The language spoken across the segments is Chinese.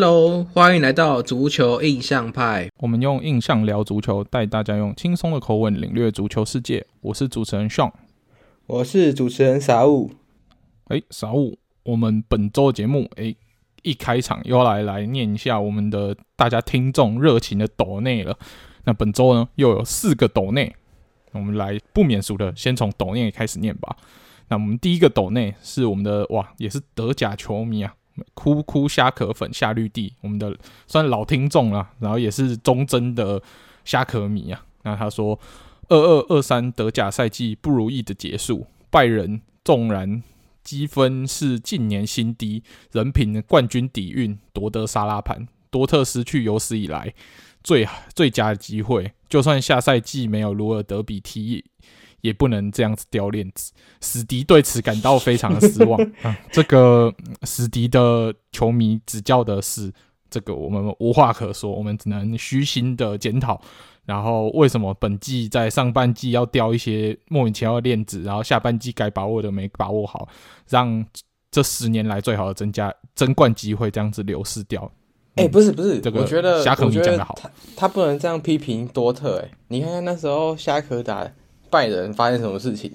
Hello，欢迎来到足球印象派。我们用印象聊足球，带大家用轻松的口吻领略足球世界。我是主持人 Sean，我是主持人傻物。哎，傻物，我们本周节目哎，一开场又要来来念一下我们的大家听众热情的抖内了。那本周呢，又有四个抖内，我们来不免俗的，先从抖内开始念吧。那我们第一个抖内是我们的哇，也是德甲球迷啊。哭哭虾壳粉夏绿蒂，我们的算老听众了，然后也是忠贞的虾壳迷啊。那他说，二二二三德甲赛季不如意的结束，拜仁纵然积分是近年新低，人凭冠军底蕴夺得沙拉盘。多特失去有史以来最最佳的机会，就算下赛季没有鲁尔德比踢。也不能这样子掉链子，史迪对此感到非常的失望。啊、这个史迪的球迷指教的是这个，我们无话可说，我们只能虚心的检讨。然后为什么本季在上半季要掉一些莫名其妙的链子，然后下半季该把握的没把握好，让这十年来最好的增加争冠机会这样子流失掉？哎、欸，不是不是，这个我觉得虾壳迷讲的好，他他不能这样批评多特、欸。哎，你看看那时候虾壳打。拜仁发生什么事情，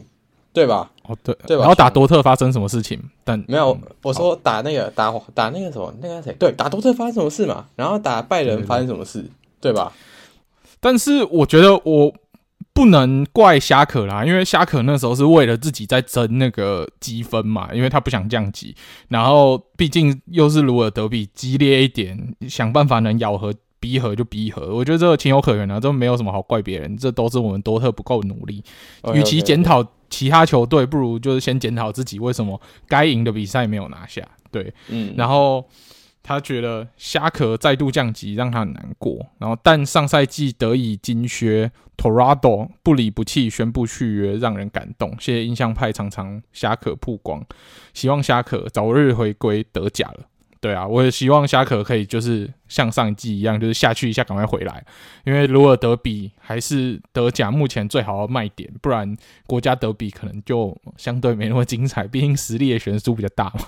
对吧？哦，对，对吧？然后打多特发生什么事情？但没有，我说打那个打打那个什么那个谁？对，打多特发生什么事嘛？然后打拜仁发生什么事？对，吧？但是我觉得我不能怪虾可啦，因为虾可那时候是为了自己在争那个积分嘛，因为他不想降级。然后毕竟又是鲁尔德比，激烈一点，想办法能咬合。逼和就逼和，我觉得这个情有可原啊，这没有什么好怪别人，这都是我们多特不够努力。与其检讨其他球队，不如就是先检讨自己为什么该赢的比赛没有拿下。对，嗯，然后他觉得虾壳再度降级让他很难过，然后但上赛季得以金靴，Torrado 不离不弃宣布续约，让人感动。谢谢印象派常常虾壳曝光，希望虾壳早日回归德甲了。对啊，我也希望虾壳可以就是像上一季一样，就是下去一下赶快回来，因为鲁尔德比还是德甲目前最好的卖点，不然国家德比可能就相对没那么精彩，毕竟实力的悬殊比较大嘛。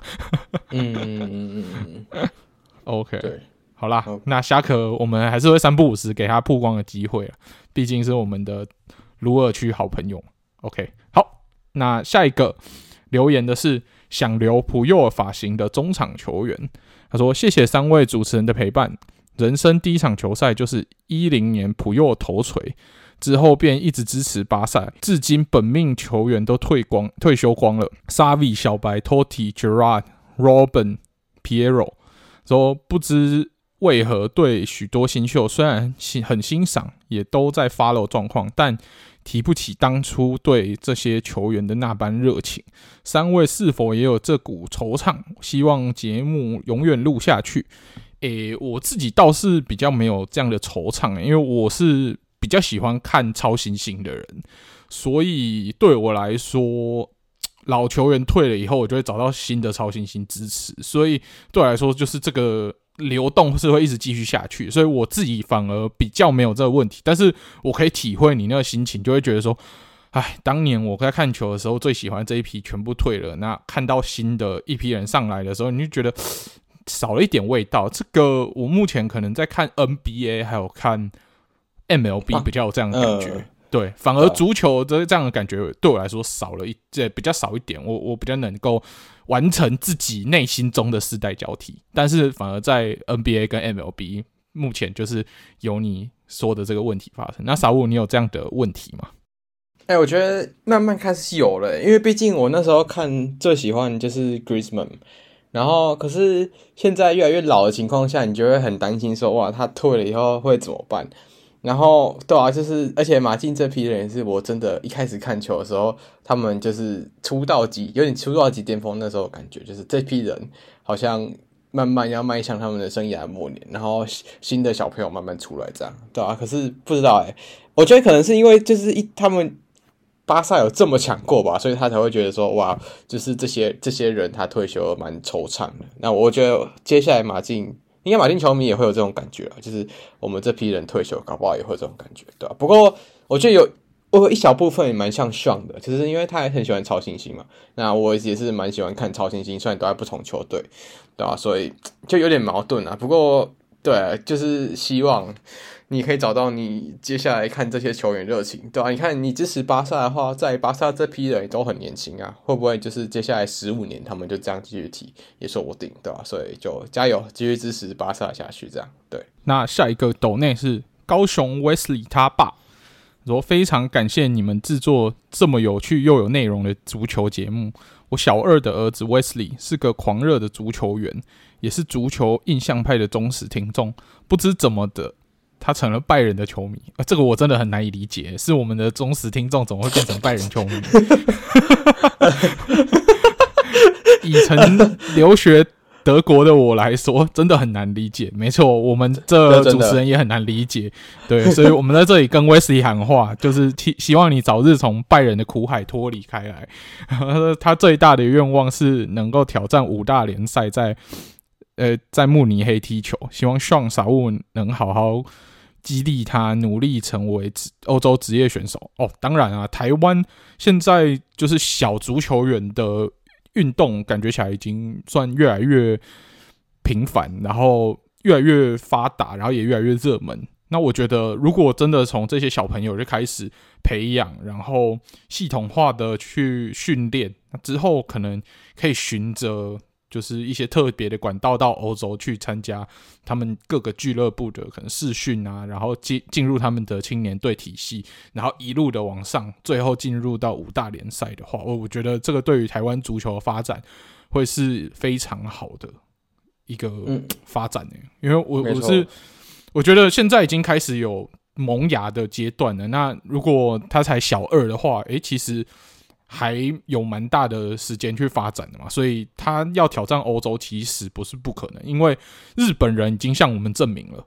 嗯嗯嗯嗯嗯。OK，对，好啦那虾壳我们还是会三不五时给他曝光的机会啊，毕竟是我们的鲁尔区好朋友。OK，好，那下一个留言的是。想留普佑尔发型的中场球员，他说：“谢谢三位主持人的陪伴。人生第一场球赛就是一零年普佑尔头锤之后，便一直支持巴萨，至今本命球员都退光退休光了。沙维、小白、托蒂、Gerrard、Robben、Piero 说不知为何对许多新秀虽然很欣赏，也都在 follow 状况，但。”提不起当初对这些球员的那般热情，三位是否也有这股惆怅？希望节目永远录下去。诶、我自己倒是比较没有这样的惆怅，因为我是比较喜欢看超新星的人，所以对我来说，老球员退了以后，我就会找到新的超新星支持，所以对我来说就是这个。流动是会一直继续下去，所以我自己反而比较没有这个问题。但是我可以体会你那个心情，就会觉得说，哎，当年我在看球的时候最喜欢这一批全部退了，那看到新的一批人上来的时候，你就觉得 少了一点味道。这个我目前可能在看 NBA 还有看 MLB 比较有这样的感觉。啊呃对，反而足球这这样的感觉对我来说少了一，这比较少一点。我我比较能够完成自己内心中的世代交替，但是反而在 NBA 跟 MLB 目前就是有你说的这个问题发生。那傻物，你有这样的问题吗？哎、我觉得慢慢开始有了，因为毕竟我那时候看最喜欢就是 Griezmann，然后可是现在越来越老的情况下，你就会很担心说，哇，他退了以后会怎么办？然后对啊，就是而且马竞这批人是我真的，一开始看球的时候，他们就是出道级有点出道级巅峰，那时候感觉就是这批人好像慢慢要迈向他们的生涯末年，然后新的小朋友慢慢出来这样，对啊，可是不知道哎、我觉得可能是因为就是一他们巴萨有这么强过吧，所以他才会觉得说哇，就是这些这些人他退休蛮惆怅的。那我觉得接下来马竞。应该马丁球迷也会有这种感觉啊，就是我们这批人退休，搞不好也会有这种感觉，对吧？不过我觉得有我有一小部分也蛮像爽的，其实因为他也很喜欢超新星嘛。那我也是蛮喜欢看超新星，虽然都在不同球队，对吧、啊？所以就有点矛盾啊。不过，对，就是希望你可以找到你接下来看这些球员热情，对吧、啊？你看你支持巴萨的话，在巴萨这批人都很年轻啊，会不会就是接下来十五年他们就这样继续踢也说不定，对吧、所以就加油，继续支持巴萨下去，这样对。那下一个斗内是高雄 Wesley 他爸。说非常感谢你们制作这么有趣又有内容的足球节目。我小二的儿子 Wesley 是个狂热的足球员，也是足球印象派的忠实听众。不知怎么的，他成了拜仁的球迷。啊，这个我真的很难以理解，是我们的忠实听众怎么会变成拜仁球迷？以前留学。德国的我来说，真的很难理解。没错，我们这主持人也很难理解。对，所以我们在这里跟 Wesley 喊话，就是希希望你早日从拜仁的苦海脱离开来。他最大的愿望是能够挑战五大联赛，在呃在慕尼黑踢球。希望 Sean 傻物能好好激励他，努力成为欧洲职业选手。哦，当然啊，台湾现在就是小足球员的。运动感觉起来已经算越来越频繁，然后越来越发达，然后也越来越热门。那我觉得，如果真的从这些小朋友就开始培养，然后系统化的去训练，那之后可能可以循着。就是一些特别的管道到欧洲去参加他们各个俱乐部的可能试训啊，然后进进入他们的青年队体系，然后一路的往上，最后进入到五大联赛的话，我我觉得这个对于台湾足球的发展会是非常好的一个发展呢、欸。因为我我是我觉得现在已经开始有萌芽的阶段了。那如果他才小二的话，诶、欸，其实。还有蛮大的时间去发展的嘛，所以他要挑战欧洲其实不是不可能，因为日本人已经向我们证明了，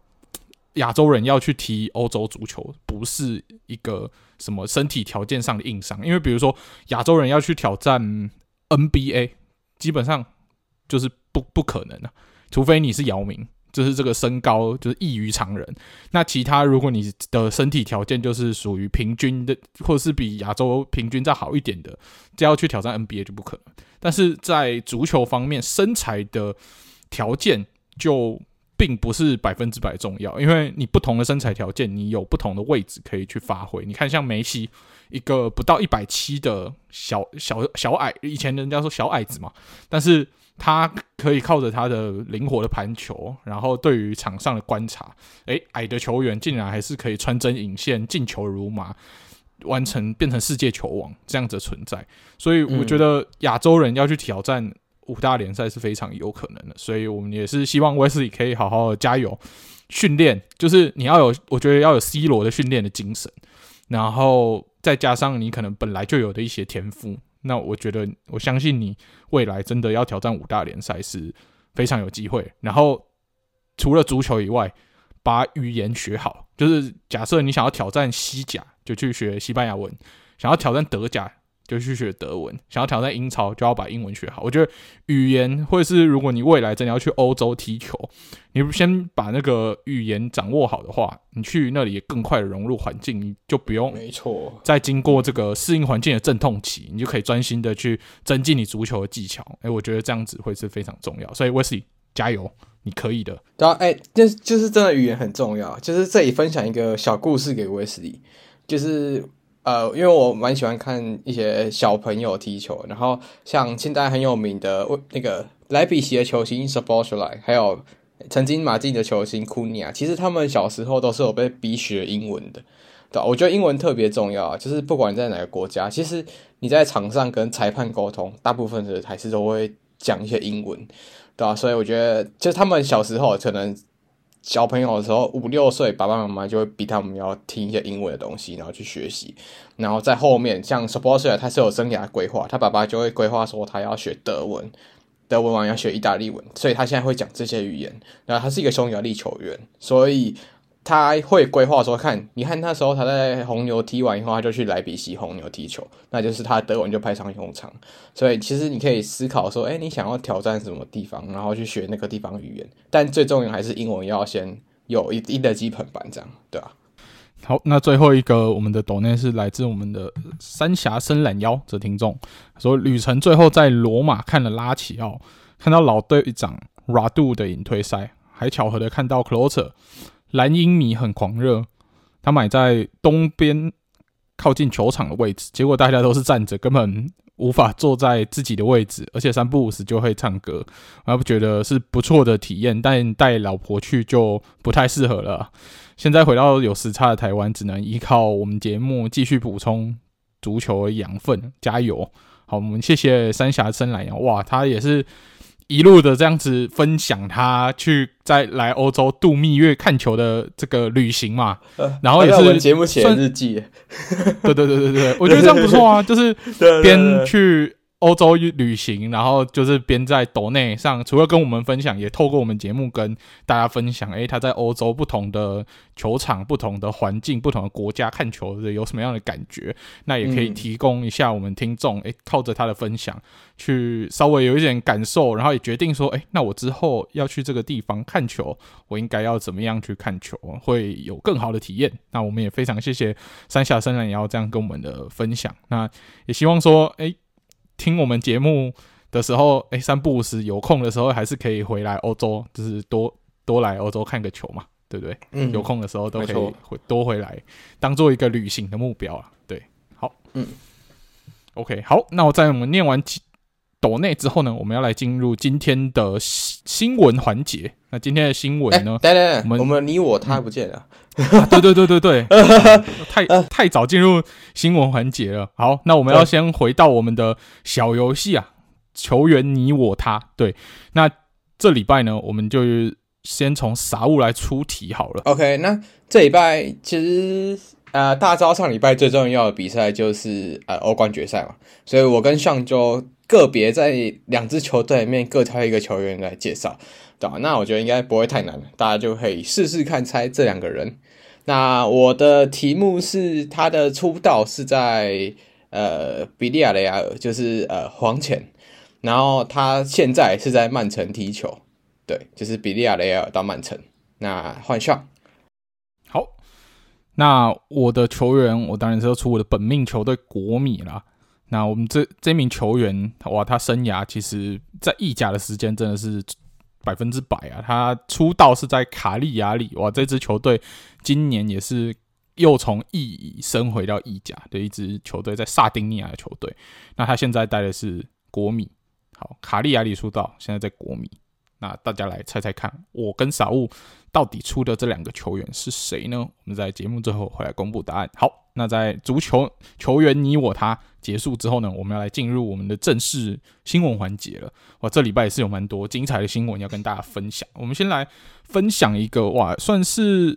亚洲人要去踢欧洲足球不是一个什么身体条件上的硬伤，因为比如说亚洲人要去挑战 NBA，基本上就是不不可能的，除非你是姚明。就是这个身高就是异于常人，那其他如果你的身体条件就是属于平均的，或者是比亚洲平均再好一点的，就要去挑战 NBA 就不可能。但是在足球方面，身材的条件就并不是百分之百重要，因为你不同的身材条件，你有不同的位置可以去发挥。你看，像梅西一个不到一百七的小小小矮，以前人家说小矮子嘛，但是。他可以靠着他的灵活的盘球，然后对于场上的观察，诶，矮的球员竟然还是可以穿针引线、进球如麻，完成变成世界球王这样子的存在。所以我觉得亚洲人要去挑战五大联赛是非常有可能的。所以我们也是希望威斯利可以好好的加油训练，就是你要有，我觉得要有 C 罗的训练的精神，然后再加上你可能本来就有的一些天赋。那我觉得，我相信你未来真的要挑战五大联赛是非常有机会。然后除了足球以外，把语言学好，就是假设你想要挑战西甲，就去学西班牙文；想要挑战德甲。就去学德文，想要挑战英超，就要把英文学好。我觉得语言，或者是如果你未来真的要去欧洲踢球，你先把那个语言掌握好的话，你去那里也更快的融入环境，你就不用没错再经过这个适应环境的阵痛期，你就可以专心的去增进你足球的技巧。诶、欸，我觉得这样子会是非常重要。所以 Wesley 加油，你可以的。对啊，哎、欸，就就是真的语言很重要。就是这里分享一个小故事给 Wesley，就是。呃，因为我蛮喜欢看一些小朋友踢球，然后像现在很有名的那个莱比锡的球星 Szoboszlai，还有曾经马竞的球星库尼亚，其实他们小时候都是有被逼学英文的，对，我觉得英文特别重要，就是不管你在哪个国家，其实你在场上跟裁判沟通，大部分的还是都会讲一些英文，对吧？所以我觉得，就是他们小时候可能。小朋友的时候，五六岁，爸爸妈妈就会逼他们要听一些英文的东西，然后去学习。然后在后面，像 s u p p o s e 他是有生涯规划，他爸爸就会规划说他要学德文，德文完要学意大利文，所以他现在会讲这些语言。然后他是一个匈牙利球员，所以。他会规划说：“看，你看那时候他在红牛踢完以后，他就去莱比锡红牛踢球，那就是他德文就派上用场。所以其实你可以思考说，哎，你想要挑战什么地方，然后去学那个地方语言。但最重要还是英文要先有一定的基本版，这样对吧？”好，那最后一个我们的抖内是来自我们的三峡伸懒腰这听众说，旅程最后在罗马看了拉齐奥，看到老队长 Radu 的引退赛，还巧合的看到 Closer 蓝鹰迷很狂热，他买在东边靠近球场的位置，结果大家都是站着，根本无法坐在自己的位置，而且三不五时就会唱歌，我还不觉得是不错的体验，但带老婆去就不太适合了。现在回到有时差的台湾，只能依靠我们节目继续补充足球的养分，加油！好，我们谢谢三峡伸懒腰，哇，他也是一路的这样子分享他去在来欧洲度蜜月看球的这个旅行嘛，然后也是节目写日记，对对对对对，我觉得这样不错啊，就是 边去。欧洲旅行，然后就是边在抖内上，除了跟我们分享，也透过我们节目跟大家分享。诶，他在欧洲不同的球场、不同的环境、不同的国家看球的有什么样的感觉？那也可以提供一下我们听众。诶，靠着他的分享，去稍微有一点感受，然后也决定说，诶，那我之后要去这个地方看球，我应该要怎么样去看球，会有更好的体验。那我们也非常谢谢三峡伸懒腰这样跟我们的分享。那也希望说，诶。听我们节目的时候，哎，三不五时有空的时候，还是可以回来欧洲，就是多多来欧洲看个球嘛，对不对？嗯，有空的时候都可以回多回来，当做一个旅行的目标啊。对，好，嗯，OK，好，那我在我们念完抖内之后呢，我们要来进入今天的新闻环节。那今天的新闻呢？对对对，我们我们你我他不见了。啊、对对对对对，太太早进入新闻环节了。好，那我们要先回到我们的小游戏啊，球员你我他。对，那这礼拜呢，我们就先从傻物来出题好了。OK，那这礼拜其实呃，大家知道上礼拜最重要的比赛就是呃欧冠决赛嘛，所以我跟上周个别在两支球队里面各挑一个球员来介绍，对吧？那我觉得应该不会太难，大家就可以试试看猜这两个人。那我的题目是他的出道是在呃比利亚雷亚尔，就是呃黄潜，然后他现在是在曼城踢球，对，就是比利亚雷亚尔到曼城。那换上，好，那我的球员，我当然是要出我的本命球队国米啦。那我们这这名球员，哇，他生涯其实在意甲的时间真的是。百分之百啊！他出道是在卡利亚里，哇，这支球队今年也是又从意乙升回到意甲的一支球队，在萨丁尼亚的球队。那他现在带的是国米，好，卡利亚里出道，现在在国米。那大家来猜猜看，我跟傻物到底出的这两个球员是谁呢？我们在节目最后会来公布答案。好。那在足球球员你我他结束之后呢，我们要来进入我们的正式新闻环节了。哇，这礼拜也是有蛮多精彩的新闻要跟大家分享。我们先来分享一个哇，算是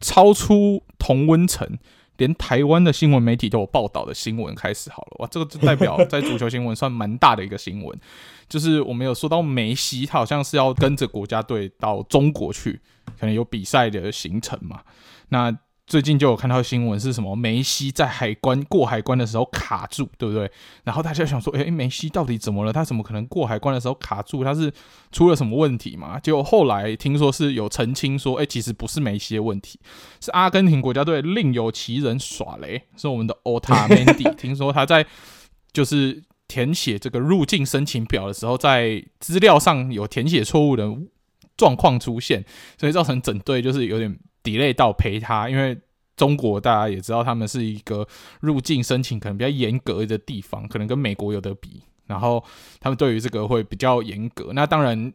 超出同温层，连台湾的新闻媒体都有报道的新闻开始好了。哇，这个就代表 在足球新闻算蛮大的一个新闻，就是我们有说到梅西，他好像是要跟着国家队到中国去，可能有比赛的行程嘛。那最近就有看到新闻，是什么梅西在海关过海关的时候卡住，对不对？然后大家想说，诶，梅西到底怎么了？他怎么可能过海关的时候卡住？他是出了什么问题吗？结果后来听说是有澄清说，诶，其实不是梅西的问题，是阿根廷国家队另有其人耍雷，是我们的奥塔门迪。听说他在就是填写这个入境申请表的时候，在资料上有填写错误的状况出现，所以造成整队就是有点。Delay 到陪他，因为中国大家也知道，他们是一个入境申请可能比较严格的地方，可能跟美国有得比。然后他们对于这个会比较严格。那当然，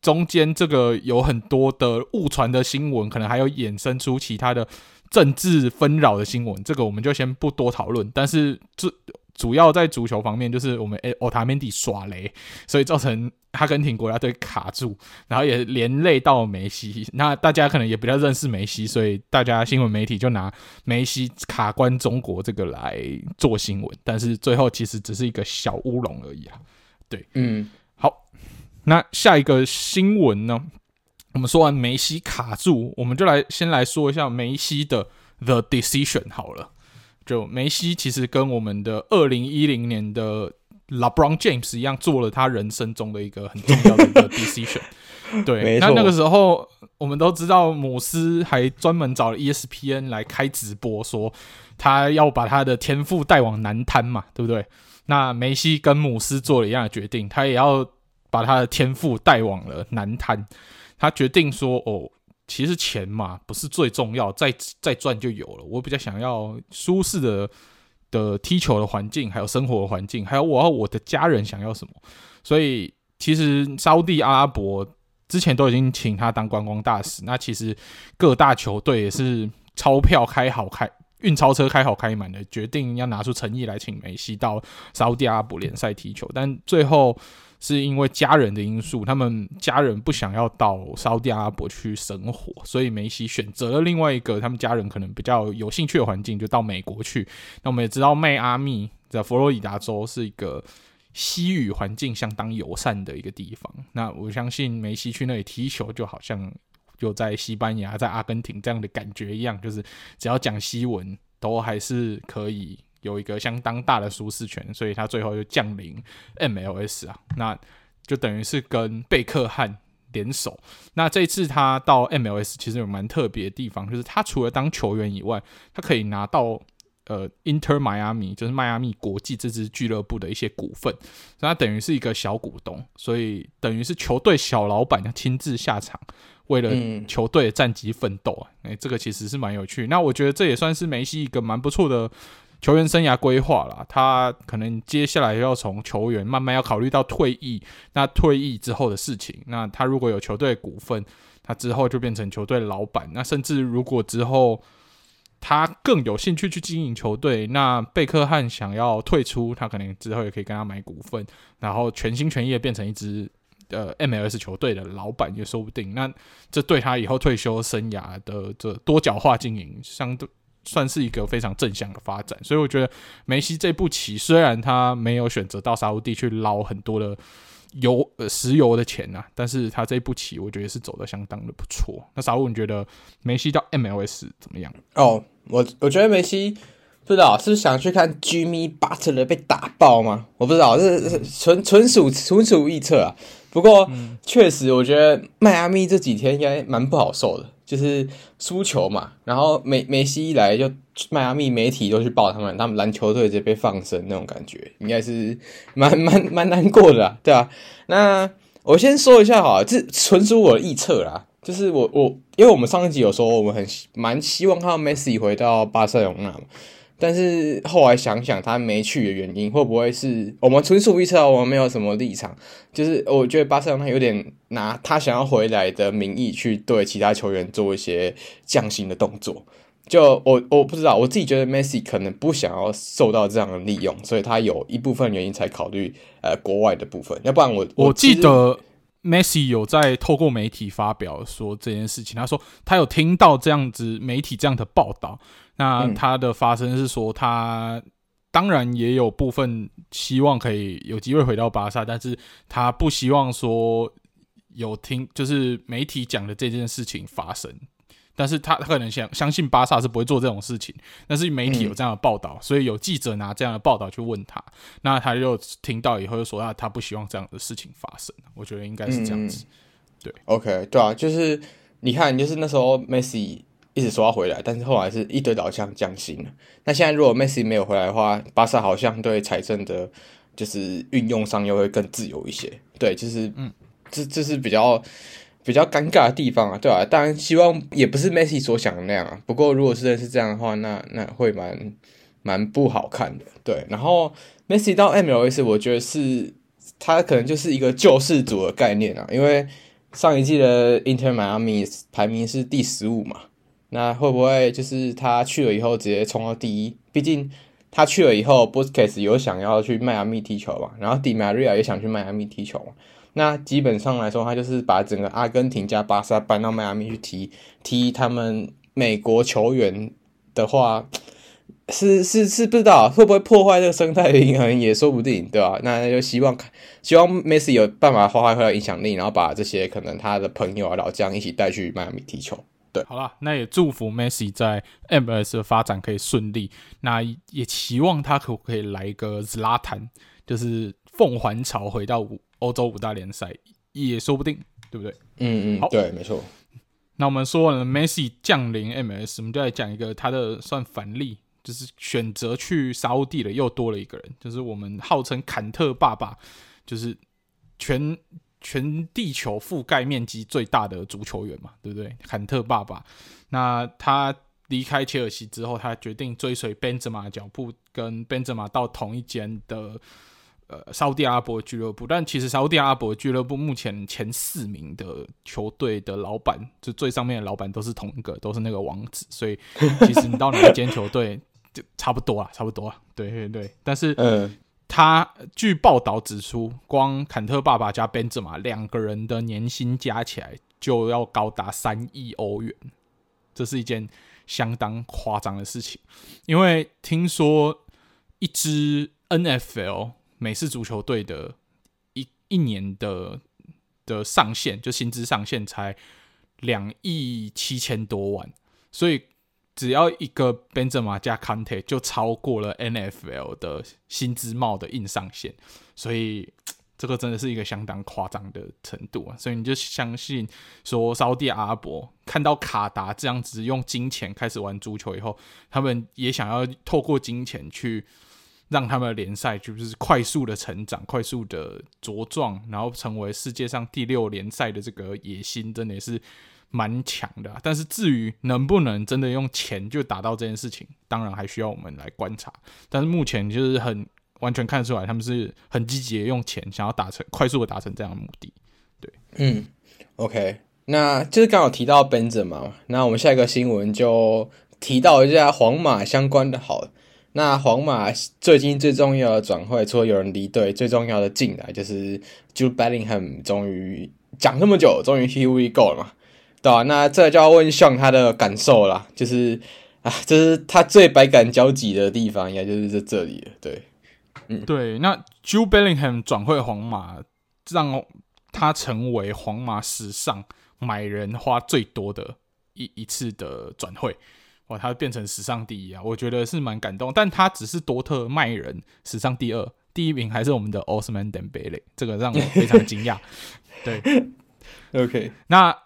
中间这个有很多的误传的新闻，可能还有衍生出其他的政治纷扰的新闻，这个我们就先不多讨论。但是这。主要在足球方面，就是我们诶，奥塔门迪耍雷，所以造成阿根廷国家队卡住，然后也连累到梅西。那大家可能也比较认识梅西，所以大家新闻媒体就拿梅西卡关中国这个来做新闻。但是最后其实只是一个小乌龙而已啊。对，嗯，好，那下一个新闻呢？我们说完梅西卡住，我们就来先来说一下梅西的 The Decision 好了。就梅西其实跟我们的二零一零年的 LeBron James 一样，做了他人生中的一个很重要的一个 decision。对，那那个时候我们都知道，姆斯还专门找了 ESPN 来开直播，说他要把他的天赋带往南滩嘛，对不对？那梅西跟姆斯做了一样的决定，他也要把他的天赋带往了南滩。他决定说：“哦，其实钱嘛不是最重要，再再赚就有了。我比较想要舒适的的踢球的环境，还有生活的环境，还有我要我的家人想要什么。所以，其实沙乌地阿拉伯之前都已经请他当观光大使。那其实各大球队也是钞票开好开。”运钞车开好开满的，决定要拿出诚意来请梅西到沙乌地阿拉伯联赛踢球，但最后是因为家人的因素，他们家人不想要到沙特阿拉伯去生活，所以梅西选择了另外一个他们家人可能比较有兴趣的环境，就到美国去。那我们也知道，迈阿密在佛罗里达州是一个西语环境相当友善的一个地方。那我相信梅西去那里踢球，就好像。就在西班牙、在阿根廷这样的感觉一样，就是只要讲西文，都还是可以有一个相当大的舒适圈，所以他最后就降临 MLS 啊，那就等于是跟贝克汉联手。那这次他到 MLS 其实有蛮特别的地方，就是他除了当球员以外，他可以拿到。呃，Inter Miami 就是迈阿密国际这支俱乐部的一些股份，所以他等于是一个小股东，所以等于是球队小老板要亲自下场，为了球队的战绩奋斗啊！哎、嗯欸，这个其实是蛮有趣。那我觉得这也算是梅西一个蛮不错的球员生涯规划啦。他可能接下来要从球员慢慢要考虑到退役，那退役之后的事情，那他如果有球队股份，他之后就变成球队老板。那甚至如果之后，他更有兴趣去经营球队，那贝克汉想要退出，他可能之后也可以跟他买股份，然后全心全意变成一支呃 MLS 球队的老板也说不定。那这对他以后退休生涯的这多角化经营，相对算是一个非常正向的发展。所以我觉得梅西这步棋，虽然他没有选择到沙乌地去捞很多的。油呃石油的钱呐、啊，但是他这一步棋，我觉得是走的相当的不错。那沙乌，你觉得梅西到 MLS 怎么样？哦，我我觉得梅西不知道是想去看 Jimmy Butler 被打爆吗？我不知道，这是纯纯属纯属臆测啊。不过确实，我觉得迈阿密这几天应该蛮不好受的。就是输球嘛，然后梅梅西一来就迈阿密媒体都去报他们，他们篮球队直接被放生那种感觉，应该是蛮蛮蛮难过的，对吧？那我先说一下哈，这纯属我的臆测啦，就是我我因为我们上一集有说我们很蛮希望看到梅西回到巴塞罗那。但是后来想想，他没去的原因会不会是我们纯属预测？我们没有什么立场，就是我觉得巴塞罗那有点拿他想要回来的名义去对其他球员做一些降薪的动作。就我我不知道，我自己觉得梅西可能不想要受到这样的利用，所以他有一部分原因才考虑呃国外的部分。要不然我我记得梅西有在透过媒体发表说这件事情，他说他有听到这样子媒体这样的报道。那他的发生是说，他当然也有部分希望可以有机会回到巴萨，但是他不希望说有听就是媒体讲的这件事情发生，但是他他可能想相信巴萨是不会做这种事情，但是媒体有这样的报道，所以有记者拿这样的报道去问他，那他就听到以后就说啊，他不希望这样的事情发生，我觉得应该是这样子，对，OK，对啊，就是你看，就是那时候梅西。一直说要回来，但是后来是一堆老将降薪了。那现在如果梅西没有回来的话，巴萨好像对财政的，就是运用上又会更自由一些。对，就是，嗯，这这是比较比较尴尬的地方啊，对啊，当然，希望也不是梅西所想的那样啊。不过，如果是是这样的话，那那会蛮蛮不好看的。对，然后梅西到 MLS，我觉得是他可能就是一个救世主的概念啊，因为上一季的 Inter Miami 排名是第十五嘛。那会不会就是他去了以后直接冲到第一？毕竟他去了以后，Busquets 有想要去迈阿密踢球嘛，然后 Di Maria 也想去迈阿密踢球嘛。那基本上来说，他就是把整个阿根廷加巴萨搬到迈阿密去踢，踢他们美国球员的话，是是是不知道会不会破坏这个生态平衡，也说不定，对吧？那就希望希望梅西有办法发挥他的影响力，然后把这些可能他的朋友啊老将一起带去迈阿密踢球。对，好了，那也祝福 Messi 在 MLS 的发展可以顺利。那也期望他可不可以来一个 Zlatan，就是凤凰潮回到欧洲五大联赛，也说不定，对不对？嗯嗯，好对，没错。那我们说了，Messi 降临 MLS，我们就来讲一个他的算反例，就是选择去沙乌地的又多了一个人，就是我们号称坎特爸爸，就是全全地球覆盖面积最大的足球员嘛，对不对？坎特爸爸，那他离开切尔西之后，他决定追随本泽马的脚步，跟本泽马到同一间的。呃，沙乌地阿拉伯俱乐部，但其实沙乌地阿拉伯俱乐部目前前四名的球队的老板，就最上面的老板都是同一个，都是那个王子，所以其实你到哪一间球队就差不多啊，差不多啊，对对对。但是，嗯，他据报道指出，光坎特爸爸加本泽马两个人的年薪加起来就要高达三亿欧元，这是一件相当夸张的事情，因为听说一支 NFL。美式足球队的一一年的的上限，就薪资上限才两亿七千多万，所以只要一个本泽马加坎特就超过了 NFL 的薪资帽的硬上限，所以 这个真的是一个相当夸张的程度啊！所以你就相信说，沙地阿伯看到卡达这样子用金钱开始玩足球以后，他们也想要透过金钱去。让他们的联赛就是快速的成长，快速的茁壮，然后成为世界上第六联赛的这个野心，真的是蛮强的。但是至于能不能真的用钱就达到这件事情，当然还需要我们来观察。但是目前就是很完全看出来，他们是很积极的用钱，想要达成快速的达成这样的目的。对，嗯，OK，那就是刚好提到本泽马嘛，那我们下一个新闻就提到一下皇马相关的好。那皇马最近最重要的转会，除了有人离队，最重要的进来就是 Jude Bellingham，终于讲这么久，终于 Here we go 了嘛，对吧？那这就要问 Sean 他的感受啦，就是啊，这是他最百感交集的地方，应该就是在这里了。对，嗯，对。那 Jude Bellingham 转会皇马，让他成为皇马史上买人花最多的一一次的转会。哇，他变成史上第一啊！我觉得是蛮感动，但他只是多特卖人史上第二，第一名还是我们的 Ousmane Dembele，这个让我非常惊讶。对，OK，那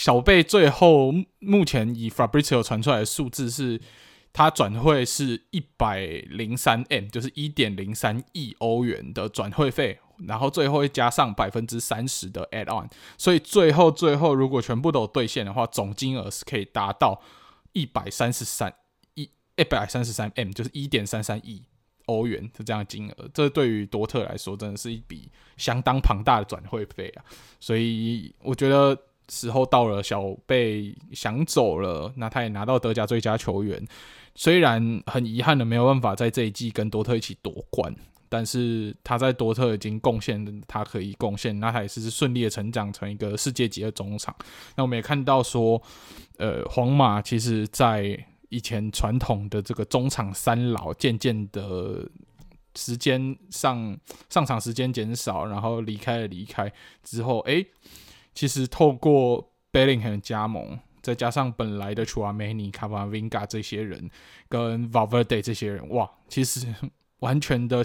小贝最后目前以 Fabrizio 传出来的数字是，他转会是一百零三 M，就是一点零三亿欧元的转会费，然后最后会加上百分之三十的 add on，所以最后最后如果全部都兑现的话，总金额是可以达到。一百三十三一一百三十三 M 就是一点三三亿欧元的这样金额，这对于多特来说真的是一笔相当庞大的转会费啊！所以我觉得时候到了，小贝想走了，那他也拿到德甲最佳球员，虽然很遗憾的没有办法在这一季跟多特一起夺冠。但是他在多特已经贡献，他可以贡献，那他也是顺利的成长成一个世界级的中场。那我们也看到说，呃，皇马其实在以前传统的这个中场三老，渐渐的时间上上场时间减少，然后离开了离开之后，哎，其实透过 Bellingham 加盟，再加上本来的 Tchouaméni、Cavavinga 这些人，跟 Valverde 这些人，哇，其实完全的。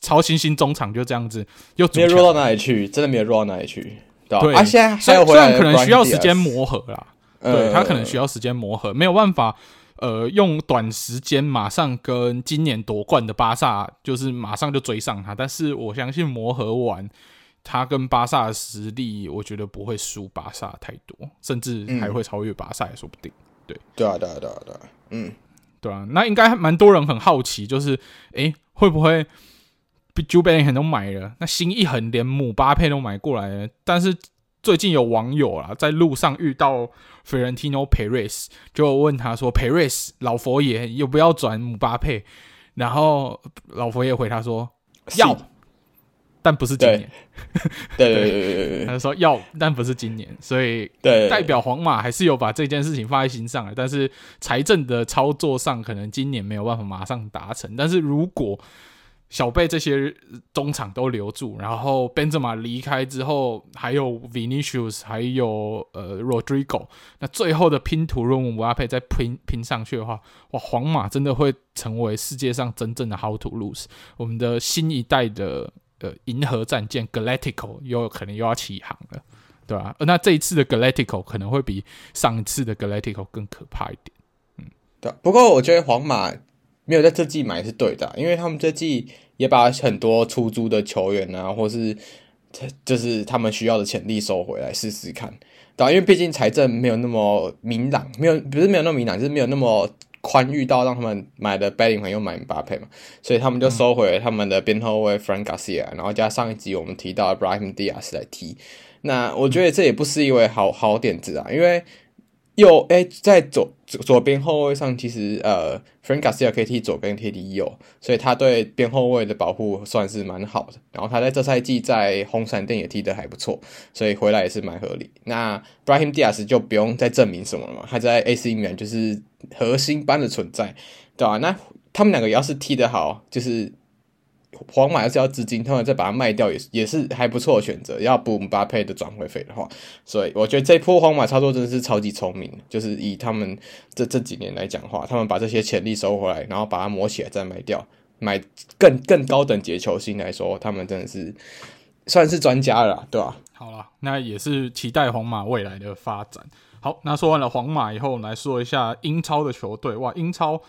超新星中场就这样子，又没有弱到哪里去，真的没有弱到哪里去，对啊，现在还有回来，虽然可能需要时间磨合啦，呃、对他可能需要时间磨合，没有办法，呃，用短时间马上跟今年夺冠的巴萨，就是马上就追上他。但是我相信磨合完，他跟巴萨的实力，我觉得不会输巴萨太多，甚至还会超越巴萨也说不定。对，对啊，对啊，对啊，对啊，嗯，对啊，那应该蛮多人很好奇，就是诶，会不会？Jude Bellingham 都买了，那心一横，连姆巴佩都买过来了。但是最近有网友啊，在路上遇到 Florentino Perez，就问他说：“Perez 老佛爷要不要转姆巴佩？”然后老佛爷回他说：“要，是但不是今年。对”对对对对 对，他就说要，但不是今年。所以代表皇马还是有把这件事情放在心上的，但是财政的操作上，可能今年没有办法马上达成。但是如果小贝这些中场都留住，然后本泽马离开之后，还有 Vinicius，还有呃 Rodrigo，那最后的拼图，如果姆巴佩再拼拼上去的话，哇，皇马真的会成为世界上真正的 How to lose，我们的新一代的呃银河战舰 Galactico 又可能又要起航了，对吧、啊？那这一次的 Galactico 可能会比上一次的 Galactico 更可怕一点。嗯，对。不过我觉得皇马没有在这季买是对的，因为他们这季也把很多出租的球员啊，或是就是他们需要的潜力收回来试试看。对，因为毕竟财政没有那么明朗，没有不是没有那么明朗，就是没有那么。宽裕到让他们买的 Bellingham 又买姆巴佩嘛，所以他们就收回了他们的边后卫 Frank Garcia，然后加上一集我们提到的 Brahim Diaz 来踢。那我觉得这也不是一位好好点子啊，因为又哎、欸、在左左边后卫上，其实呃，Francaio 可以踢左边，可以踢右，所以他对边后卫的保护算是蛮好的。然后他在这赛季在红闪电也踢得还不错，所以回来也是蛮合理。那 Brahim Diaz 就不用再证明什么了嘛，他在 AC 米兰就是。核心般的存在，对吧、啊？那他们两个要是踢得好，就是皇马要是要资金，他们再把它卖掉，也是也是还不错的选择。要补姆巴佩的转会费的话，所以我觉得这波皇马操作真的是超级聪明。就是以他们这这几年来讲话，他们把这些潜力收回来，然后把它磨起来再卖掉，买更更高等级的球星来说，他们真的是算是专家了，对吧、好了，那也是期待皇马未来的发展。好，那说完了皇马以后，来说一下英超的球队。哇，英超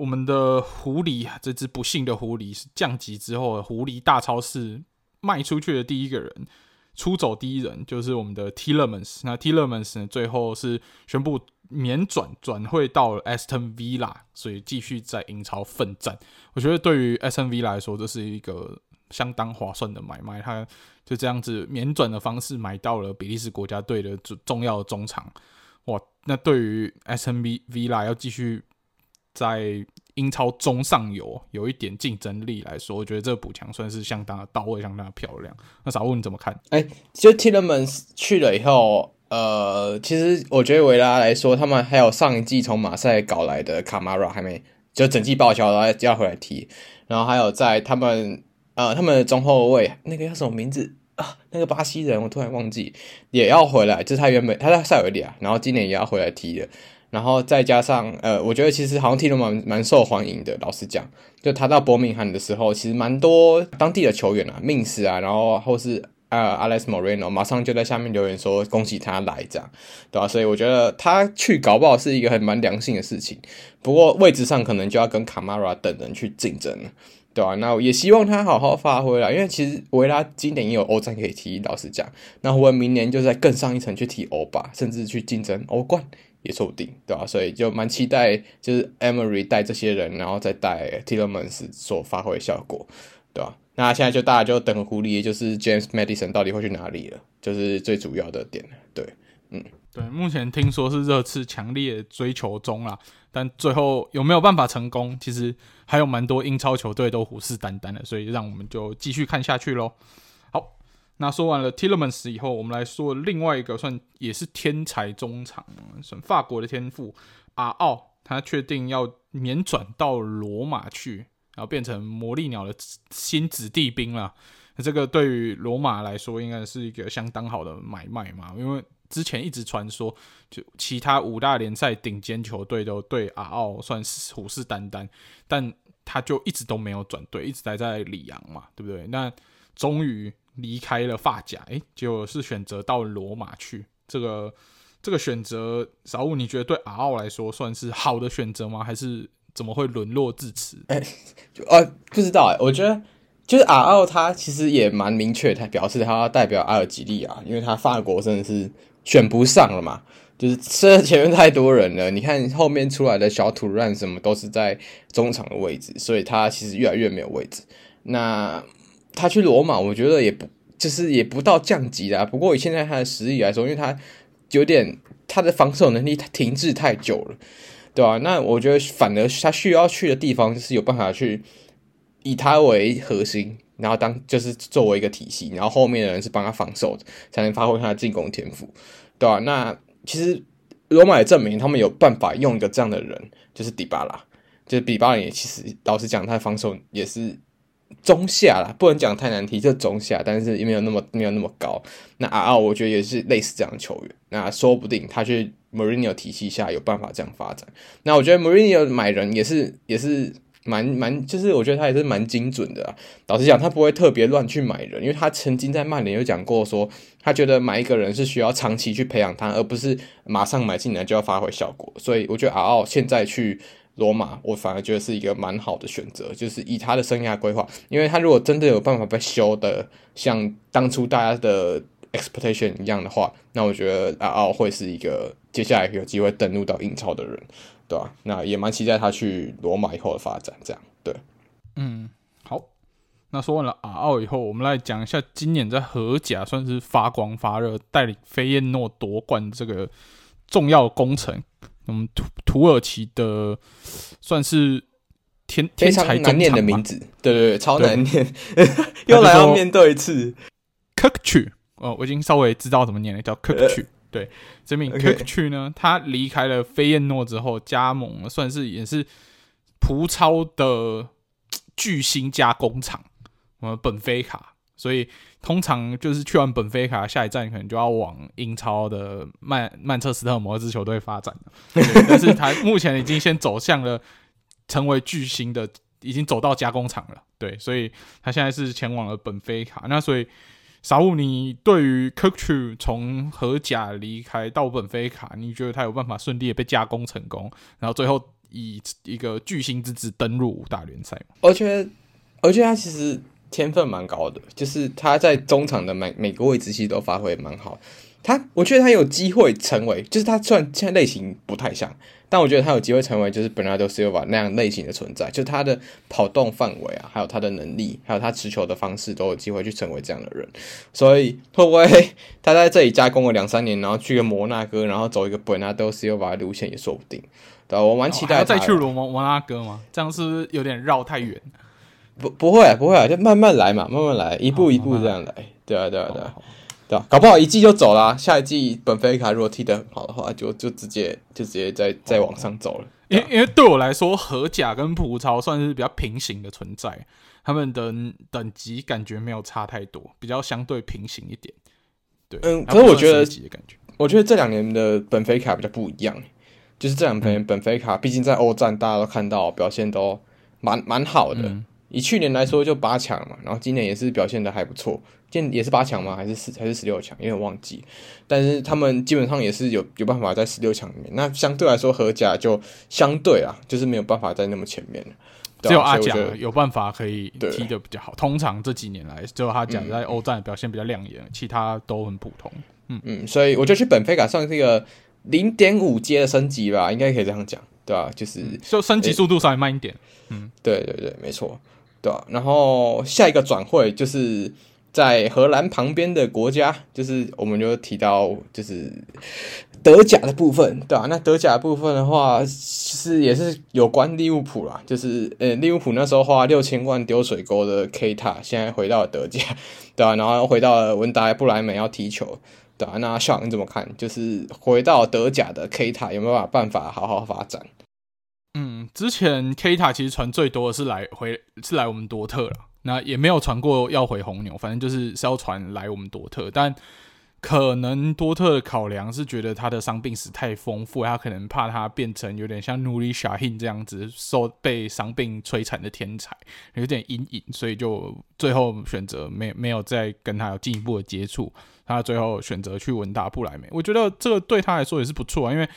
我们的狐狸啊，这只不幸的狐狸是降级之后，狐狸大超市卖出去的第一个人，出走第一人就是我们的 Tielemans。那 Tielemans 呢，最后是宣布免转转会到 Aston Villa，所以继续在英超奋战。我觉得对于 Aston Villa 来说，这是一个相当划算的买卖。他就这样子免转的方式买到了比利时国家队的重重要的中场，哇！那对于 Aston Villa 要继续在英超中上游有一点竞争力来说，我觉得这个补强算是相当的到位，相当的漂亮。那小问你怎么看？哎、欸，就 t i l e m a n 去了以后，呃，其实我觉得维拉来说，他们还有上一季从马赛搞来的卡马拉还没就整季报销，然后要回来踢，然后还有在他们呃他们的中后卫那个叫什么名字？啊，那个巴西人我突然忘记，也要回来，就是他原本他在塞维利亚，然后今年也要回来踢的，然后再加上呃，我觉得其实好像踢得蛮蛮受欢迎的。老实讲，就他到伯明翰的时候，其实蛮多当地的球员啊，命士啊，然后或是呃，Alex Moreno，马上就在下面留言说恭喜他来这样，对吧？所以我觉得他去搞不好是一个很蛮良性的事情，不过位置上可能就要跟卡马拉等人去竞争了。对啊，那也希望他好好发挥啦，因为其实维拉今年也有欧战可以踢，老实讲，那我明年就再更上一层去踢欧霸，甚至去竞争欧冠也说不定，对吧、啊？所以就蛮期待，就是 Emery 带这些人，然后再带 Tielemans 所发挥的效果，对吧、啊？那现在就大家就等狐狸，就是 James Madison 到底会去哪里了，就是最主要的点，对，嗯，对，目前听说是热刺强烈追求中啦。但最后有没有办法成功？其实还有蛮多英超球队都虎视眈眈的，所以让我们就继续看下去喽。那说完了 Tillemans 以后，我们来说另外一个算也是天才中场，算法国的天赋阿奥，他确定要免转到罗马去，然后变成魔力鸟的新子弟兵了。那这个对于罗马来说，应该是一个相当好的买卖嘛，因为。之前一直传说，就其他五大联赛顶尖球队都对阿奥算是虎视眈眈，但他就一直都没有转队，一直待在里昂嘛，对不对？那终于离开了发甲，诶，结果是选择到罗马去。这个这个选择，小五，你觉得对阿奥来说算是好的选择吗？还是怎么会沦落至此？哎，就呃，不知道哎，我觉得。就是阿奥，他其实也蛮明确，他表示他要代表阿尔及利亚，因为他法国真的是选不上了嘛，就是这前面太多人了。你看后面出来的小土乱什么都是在中场的位置，所以他其实越来越没有位置。那他去罗马，我觉得也不就是也不到降级啦。不过以现在他的实力来说，因为他有点他的防守能力停滞太久了，对吧？那我觉得反而他需要去的地方就是有办法去。以他为核心，然后当就是作为一个体系，然后后面的人是帮他防守，才能发挥他的进攻天赋，对吧、啊？那其实罗马也证明他们有办法用一个这样的人，就是迪巴拉，就是迪巴拉也其实老实讲，他的防守也是中下啦，不能讲太难听，就中下，但是也没有那么没有那么高。那阿奥我觉得也是类似这样的球员，那说不定他去 Mourinho 体系下有办法这样发展。那我觉得 Mourinho 买人也是也是。蛮蛮，就是我觉得他也是蛮精准的啊。老实讲，他不会特别乱去买人，因为他曾经在曼联有讲过说，他觉得买一个人是需要长期去培养他，而不是马上买进来就要发挥效果。所以我觉得阿奥现在去罗马，我反而觉得是一个蛮好的选择，就是以他的生涯规划，因为他如果真的有办法被修的像当初大家的 expectation 一样的话，那我觉得阿奥会是一个接下来有机会登陆到英超的人。对吧、那也蛮期待他去罗马以后的发展，这样对。嗯，好。那说完了阿奥以后，我们来讲一下今年在荷甲算是发光发热，带领飞燕诺夺冠这个重要工程。我们土土耳其的算是天天才难念的名字，对对对，超难念，又来要面对一次。Kökçü 哦，我已经稍微知道怎么念了，叫 Kökçü 对，这名 Kökçü 呢，他离开了飞燕诺之后，加盟了算是也是葡超的巨星加工厂，呃，本菲卡。所以通常就是去完本菲卡，下一站可能就要往英超的曼曼彻斯特某支球队发展了。但是他目前已经先走向了成为巨星的，已经走到加工厂了。对，所以他现在是前往了本菲卡。那所以。沙乌，你对于 Kökçü 从荷甲离开到本菲卡，你觉得他有办法顺利的被加工成功，然后最后以一个巨星之姿登入大联赛吗？我觉得，我觉得他其实天分蛮高的，就是他在中场的每每个位置其实都发挥蛮好。他，我觉得他有机会成为，就是他虽然现在类型不太像。但我觉得他有机会成为就是 Bernardo Silva 那样类型的存在，就他的跑动范围啊，还有他的能力，还有他持球的方式，都有机会去成为这样的人。所以会不会他在这里加工了两三年，然后去个摩纳哥，然后走一个 Bernardo Silva 的路线也说不定。对，我蛮期待再去罗摩摩纳哥吗？这样是不是有点绕太远？不，不会啊，不会啊，就慢慢来嘛，慢慢来，一步一步这样来。对啊，对啊，对啊。对啊？搞不好一季就走了，下一季本菲卡如果踢得很好的话，就就直接就直接再再往上走了。因为因为对我来说，荷甲跟葡超算是比较平行的存在，他们的等级感觉没有差太多，比较相对平行一点。对，嗯，可是我觉得，我觉得这两年的本菲卡比较不一样，就是这两年本菲卡毕竟在欧战大家都看到表现都蛮蛮好的。嗯以去年来说就八强嘛，然后今年也是表现的还不错，今年也是八强吗？还是十还是十六强？有点忘记。但是他们基本上也是有有办法在十六强里面。那相对来说，荷甲就相对啊，就是没有办法在那么前面。只有阿甲有办法可以踢的比较好。通常这几年来，只有阿甲在欧战表现比较亮眼，嗯，其他都很普通。嗯嗯，所以我觉得去本菲卡算是一个零点五阶的升级吧，应该可以这样讲，对吧？就是就升级速度稍微慢一点。嗯，对对对，没错。对啊，然后下一个转会就是在荷兰旁边的国家，就是我们就提到就是德甲的部分，对啊，那德甲部分的话，其实也是有关利物浦啦，就是呃利物浦那时候花六千万丢水沟的 K 塔，现在回到了德甲，对啊，然后回到了文达布莱梅要踢球，对啊，那小你怎么看？就是回到德甲的 K 塔有没有办法好好发展？嗯，之前 Keita 其实传最多的是来回是来我们多特了，那也没有传过要回红牛，反正就是是要传来我们多特，但可能多特的考量是觉得他的伤病史太丰富，他可能怕他变成有点像 Nuri Sahin 这样子受被伤病摧残的天才，有点阴影，所以就最后选择没没有再跟他有进一步的接触，他最后选择去文达不莱梅，我觉得这个对他来说也是不错啊，因为。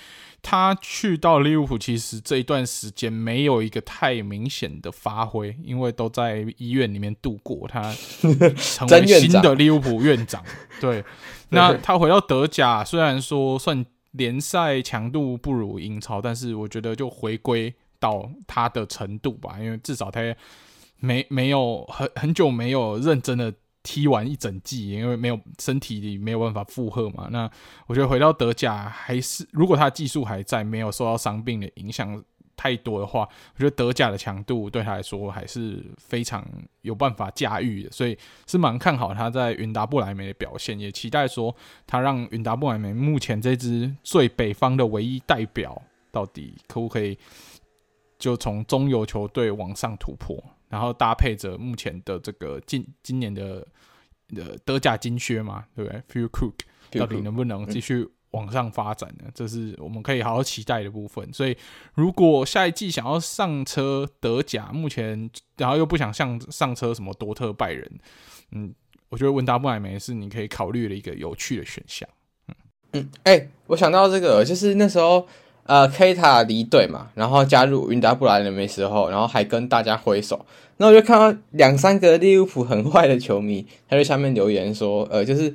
他去到利物浦，其实这一段时间没有一个太明显的发挥，因为都在医院里面度过。他 成为新的利物浦院长，对。那他回到德甲，虽然说算联赛强度不如英超，但是我觉得就回归到他的程度吧，因为至少他没没有很很久没有认真的。踢完一整季，因为没有身体里没有办法负荷嘛。那我觉得回到德甲还是，如果他技术还在，没有受到伤病的影响太多的话，我觉得德甲的强度对他来说还是非常有办法驾驭的。所以是蛮看好他在云达不莱梅的表现，也期待说他让云达不莱梅目前这支最北方的唯一代表，到底可不可以就从中游球队往上突破。然后搭配着目前的这个今今年的呃德甲金靴嘛，对不对 f e e l Cook 到底能不能继续往上发展呢，这是我们可以好好期待的部分。所以，如果下一季想要上车德甲，目前然后又不想上上车什么多特拜仁，嗯，我觉得文达不莱梅是你可以考虑的一个有趣的选项。嗯嗯，哎、欸，我想到这个，就是那时候呃，K 塔离队嘛，然后加入云达不莱梅时候，然后还跟大家挥手，那我就看到两三个利物浦很坏的球迷，他在下面留言说，呃，就是。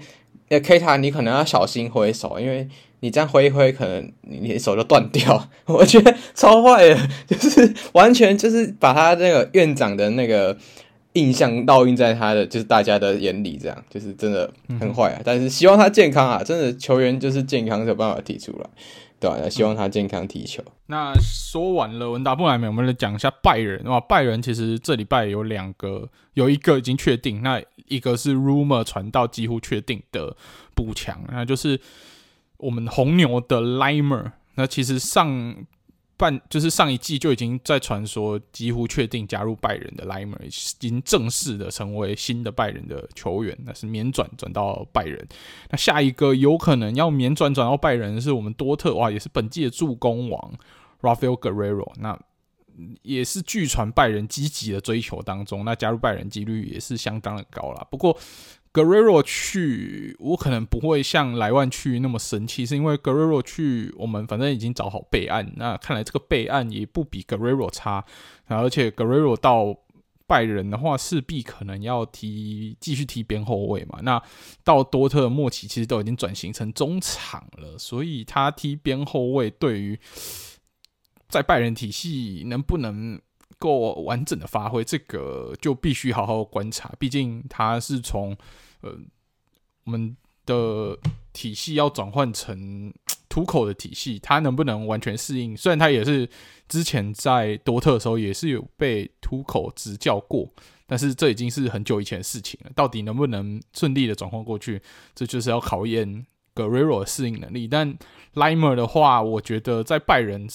那 K 塔，你可能要小心挥手，因为你这样挥一挥，可能你的手就断掉。我觉得超坏的，就是完全就是把他那个院长的那个印象烙印在他的就是大家的眼里，这样就是真的很坏啊。但是希望他健康啊，真的球员就是健康才有办法踢出来，对、希望他健康踢球。那说完了文达不莱梅，我们来讲一下拜仁哇。拜仁其实这礼拜有两个，有一个已经确定，那一个是 rumor 传到几乎确定的补强，那就是我们红牛的 Limer。那其实上半就是上一季就已经在传说，几乎确定加入拜仁的 Limer 已经正式的成为新的拜仁的球员，那是免转转到拜仁。那下一个有可能要免转转到拜仁的是我们多特哇，也是本季的助攻王。Rafael Guerrero，那也是据传拜仁积极的追求当中，那加入拜仁几率也是相当的高啦。不过 Guerrero 去，我可能不会像莱万去那么生气，是因为 Guerrero 去，我们反正已经找好备案，那看来这个备案也不比 Guerrero 差，而且 Guerrero 到拜仁的话，势必可能要踢继续踢边后卫嘛。那到多特末期，其实都已经转型成中场了，所以他踢边后卫对于在拜仁体系能不能够完整的发挥，这个就必须好好观察。毕竟他是从呃我们的体系要转换成图口的体系，他能不能完全适应？虽然他也是之前在多特的时候也是有被图口执教过，但是这已经是很久以前的事情了。到底能不能顺利的转换过去，这就是要考验 Guerrero 的适应能力。但 Limer 的话，我觉得在拜仁。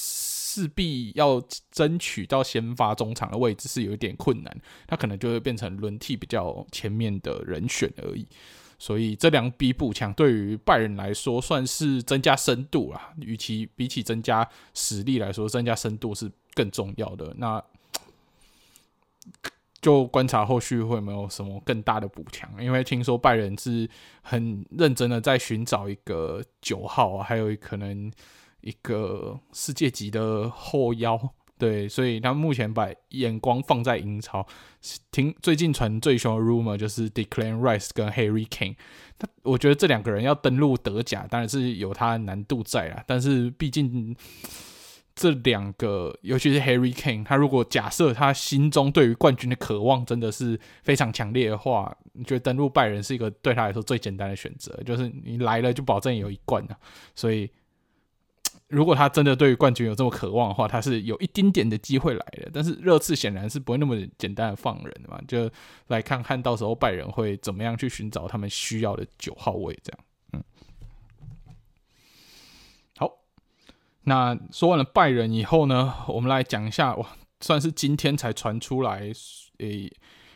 势必要争取到先发中场的位置是有一点困难，他可能就会变成轮替比较前面的人选而已。所以这两笔补强对于拜仁来说算是增加深度啦，与其比起增加实力来说，增加深度是更重要的。那就观察后续会没有什么更大的补强，因为听说拜仁是很认真的在寻找一个九号啊，还有可能。一个世界级的后腰，对，所以他目前把眼光放在英超。听最近传最凶的 rumor 就是 Declan Rice 跟 Harry Kane。他我觉得这两个人要登陆德甲，当然是有他的难度在啦。但是毕竟这两个，尤其是 Harry Kane，他如果假设他心中对于冠军的渴望真的是非常强烈的话，你觉得登陆拜仁是一个对他来说最简单的选择，就是你来了就保证有一冠啊。所以。如果他真的对于冠军有这么渴望的话，他是有一丁点的机会来的。但是热刺显然是不会那么简单的放人的嘛，就来看看到时候拜仁会怎么样去寻找他们需要的九号位，这样。嗯，好，那说完了拜仁以后呢，我们来讲一下，哇，算是今天才传出来，诶、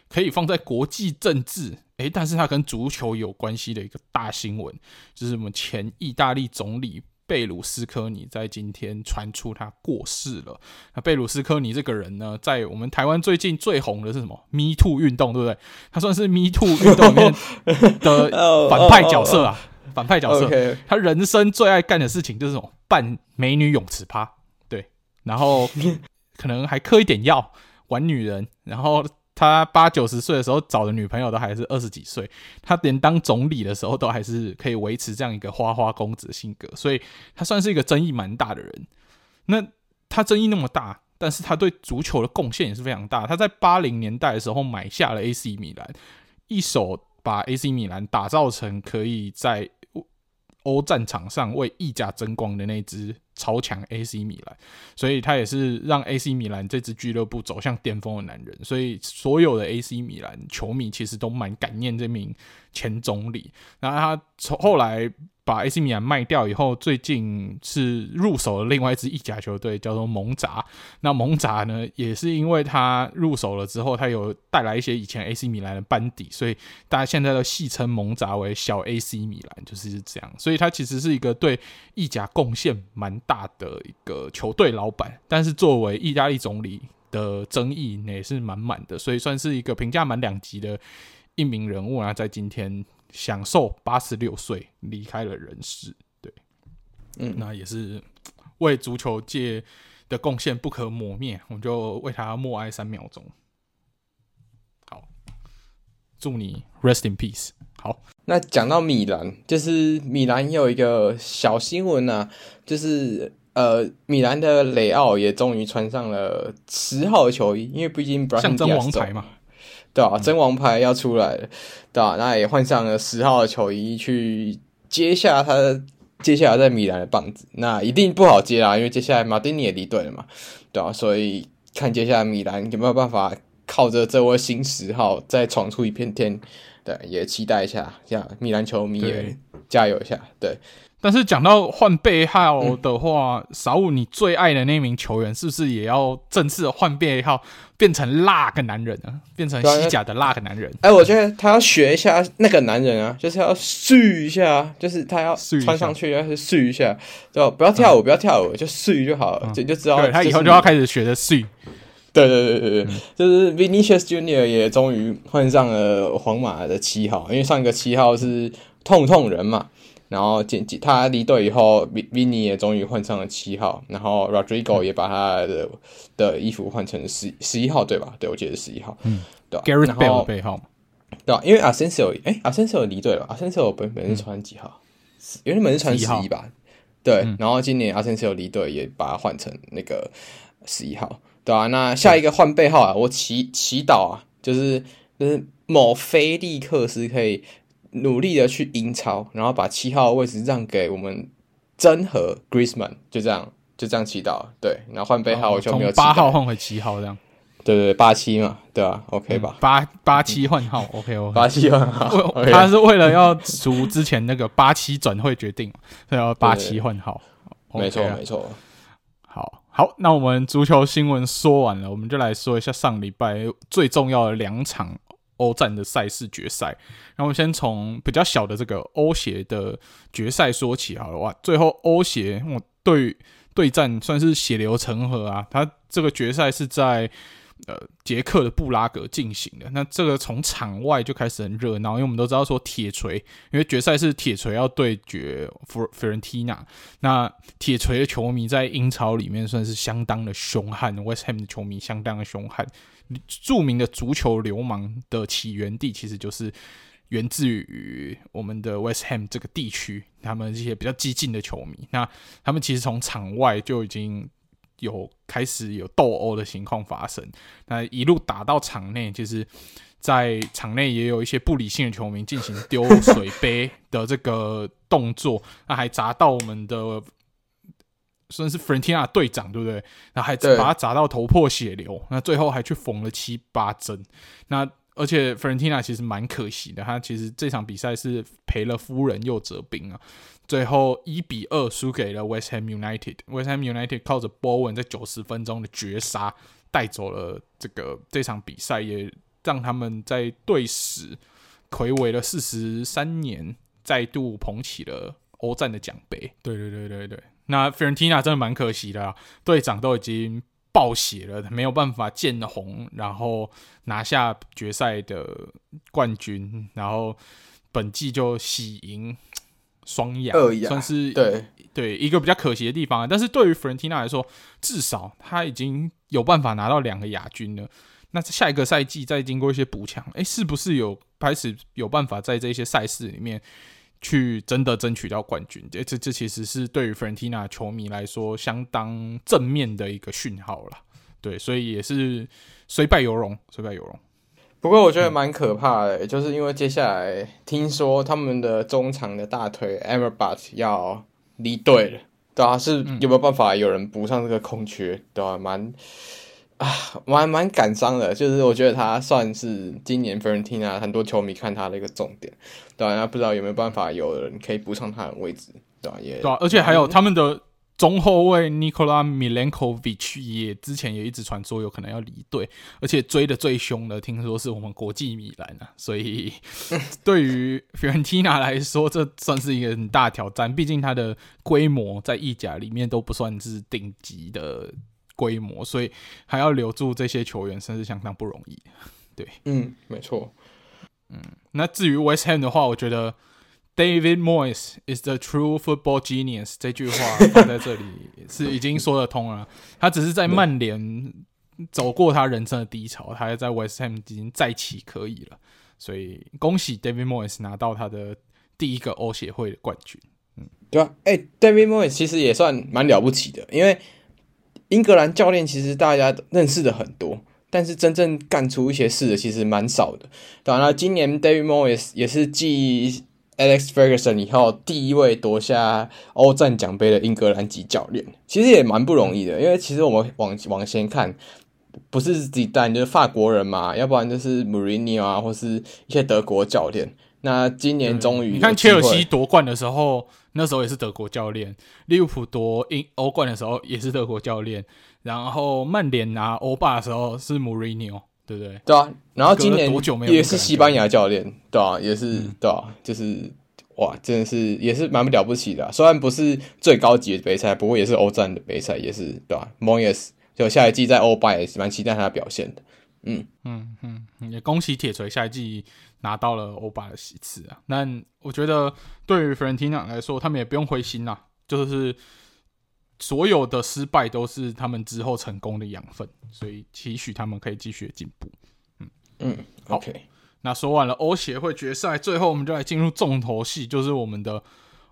可以放在国际政治，诶、但是它跟足球有关系的一个大新闻，就是我们前意大利总理。贝鲁斯科尼在今天传出他过世了。那贝鲁斯科尼这个人呢，在我们台湾最近最红的是什么？Me Too 运动，对不对？他算是 Me Too 运动里面 的反派角色啊，反派角色。他人生最爱干的事情就是什么？扮美女泳池趴，对，然后 可能还嗑一点药，玩女人，然后。他八九十岁的时候找的女朋友都还是二十几岁，他连当总理的时候都还是可以维持这样一个花花公子的性格，所以他算是一个争议蛮大的人。那他争议那么大，但是他对足球的贡献也是非常大。他在八零年代的时候买下了 AC 米兰，一手把 AC 米兰打造成可以在欧战场上为意甲争光的那支超强 AC 米兰，所以他也是让 AC 米兰这支俱乐部走向巅峰的男人。所以所有的 AC 米兰球迷其实都蛮感念这名前总理。然后他从后来把 AC 米兰卖掉以后，最近是入手了另外一支意甲球队，叫做蒙扎。那蒙扎呢，也是因为他入手了之后，他有带来一些以前 AC 米兰的班底，所以大家现在都戏称蒙扎为小 AC 米兰，就是这样。所以他其实是一个对意甲贡献蛮大的一个球队老板，但是作为意大利总理的争议也是满满的，所以算是一个评价满两级的一名人物啊，在今天。享受八十六岁离开了人世，对，嗯，那也是为足球界的贡献不可磨灭，我们就为他默哀三秒钟。好，祝你 rest in peace。好，那讲到米兰，就是米兰也有一个小新闻啊，就是呃，米兰的雷奥也终于穿上了十号的球衣，因为毕竟象征王牌嘛。对啊，真王牌要出来了，对啊，那也换上了十号的球衣去接下他接下来在米兰的棒子，那一定不好接啦，因为接下来马丁尼也离队了嘛，对啊，所以看接下来米兰有没有办法靠着这位新十号再闯出一片天，对，也期待一下，这样米兰球迷也加油一下，对。但是讲到换背号的话，小、嗯、五你最爱的那名球员是不是也要正式换背号，变成辣个男人啊？变成西甲的辣个男人？哎、欸，我觉得他要学一下那个男人啊，就是要试一下，就是他要穿上去要试一下，就？不要跳舞，嗯、不要跳舞，就试就好了，就、嗯、就知道。对，他以后就要开始学的试。对对对对对，嗯、就是 Vinicius Junior 也终于换上了皇马的七号，因为上一个七号是痛痛人嘛。然后，他离队以后，Vini 也终于换上了七号，然后 Rodrigo 也把他的的衣服换成十十一号，对吧？对，我记得是十一号，嗯，对的背号，对啊？因为 Asensio，哎，Asensio 离队了，Asensio 本本是穿几号？原本是穿十一吧？对，嗯、然后今年 Asensio 离队，也把它换成那个十一号，对啊？那下一个换背号啊，我祈祈祷啊，就是就是某菲利克斯可以。努力的去英超，然后把七号位置让给我们真和 Griezmann，就这样就这样祈祷。对，然后换背号我就没有八号换回七号这样。对对对，八七嘛，对吧？OK 吧？八八七换号，OK OK。八七换号，他是为了要除之前那个八七转会决定，所以要八七换号。没错没错。好好，那我们足球新闻说完了，我们就来说一下上礼拜最重要的两场。欧战的赛事决赛，那我们先从比较小的这个欧协的决赛说起好了哇！最后欧协我对对战算是血流成河啊，他这个决赛是在呃捷克的布拉格进行的。那这个从场外就开始很热闹，因为我们都知道说铁锤，因为决赛是铁锤要对决弗费伦蒂娜，那铁锤的球迷在英超里面算是相当的凶悍，West Ham 的球迷相当的凶悍。著名的足球流氓的起源地，其实就是源自于我们的 West Ham 这个地区，他们这些比较激进的球迷。那他们其实从场外就已经有开始有斗殴的情况发生，那一路打到场内，其实，在场内也有一些不理性的球迷进行丢水杯的这个动作，那还砸到我们的。算是 Fiorentina 队长，对不对？然后还把他砸到头破血流，那最后还去缝了七八针。那而且 Fiorentina 其实蛮可惜的，他其实这场比赛是赔了夫人又折兵啊。最后一比二输给了 West Ham United。West Ham United 靠着 Bowen 在九十分钟的绝杀带走了这个这场比赛，也让他们在队史魁违了四十三年再度捧起了欧战的奖杯。对对对对对。那 Fiorentina 真的蛮可惜的啊，队长都已经爆血了，没有办法见红，然后拿下决赛的冠军，然后本季就喜迎双亚，亚算是对对一个比较可惜的地方。但是对于 Fiorentina 来说，至少他已经有办法拿到两个亚军了。那下一个赛季再经过一些补强，诶，是不是有开始有办法在这些赛事里面？去真的争取到冠军，这这这其实是对于 Fiorentina 球迷来说相当正面的一个讯号了。对，所以也是虽败犹荣，虽败犹荣。不过我觉得蛮可怕的，嗯、就是因为接下来听说他们的中场的大腿 Amrabat 要离队了，对啊，是有没有办法有人补上这个空缺？对啊，蛮啊，蛮蛮感伤的。就是我觉得他算是今年 Fiorentina 很多球迷看他的一个重点，对啊，不知道有没有办法有人可以补上他的位置，对吧？也对啊，而且还有他们的。中后卫 Nikola Milenkovic 也之前也一直传说有可能要离队，而且追的最凶的，听说是我们国际米兰啊。所以 对于 Fiorentina 来说，这算是一个很大挑战。毕竟它的规模在意甲里面都不算是顶级的规模，所以还要留住这些球员，甚至相当不容易。对，嗯，没错。嗯，那至于 West Ham 的话，我觉得。David Moyes is the true football genius。这句话放在这里 是已经说得通了。他只是在曼联走过他人生的低潮，他还在 West Ham 已经再起可以了。所以恭喜 David Moyes 拿到他的第一个欧协会的冠军。嗯，对啊，哎、欸，David Moyes 其实也算蛮了不起的，因为英格兰教练其实大家认识的很多，但是真正干出一些事的其实蛮少的。当然了，今年 David Moyes 也是继 Alex Ferguson 以后第一位夺下欧战奖杯的英格兰籍教练，其实也蛮不容易的。因为其实我们往往前看，不是自己带就是法国人嘛，要不然就是 Mourinho 啊，或是一些德国教练。那今年终于，你看切尔西夺冠的时候，那时候也是德国教练；利物浦夺英欧冠的时候也是德国教练；然后曼联拿欧霸的时候是 Mourinho。对不对？对啊，然后今年多久没也是西班牙教练，对啊，也是、嗯、对啊，就是哇，真的是也是蛮不了不起的、啊。虽然不是最高级的杯赛，不过也是欧战的杯赛，也是对吧？Moyes 就下一季在欧霸也是蛮期待他的表现的。嗯嗯嗯，也恭喜铁锤下一季拿到了欧霸的席次啊。那我觉得对于 Fiorentina 来说，他们也不用灰心呐、啊，就是。所有的失败都是他们之后成功的养分，所以期许他们可以继续进步。嗯嗯，OK。那说完了欧协会决赛，最后我们就来进入重头戏，就是我们的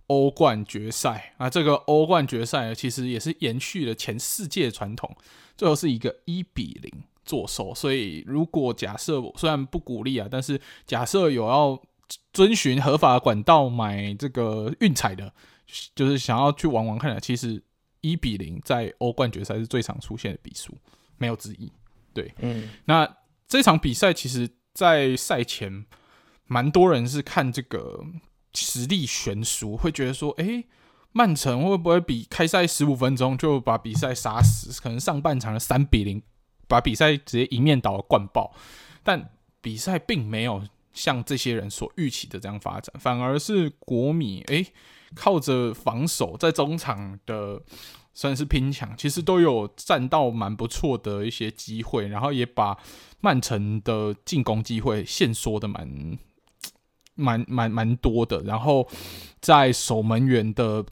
欧冠决赛。啊，这个欧冠决赛呢，其实也是延续了前四届传统，最后是一个一比零作收。所以，如果假设虽然不鼓励啊，但是假设有要遵循合法管道买这个运彩的，就是想要去玩玩看的，其实。一比零在欧冠决赛是最常出现的比数，没有之一。对，嗯，那这场比赛其实，在赛前，蛮多人是看这个实力悬殊，会觉得说，哎、欸，曼城会不会比开赛十五分钟就把比赛杀死？可能上半场的三比零，把比赛直接一面倒的灌爆。但比赛并没有像这些人所预期的这样发展，反而是国米，哎、欸。靠着防守，在中场的算是拼抢，其实都有占到蛮不错的一些机会，然后也把曼城的进攻机会限缩的蛮 蛮蛮蛮多的，然后在守门员的。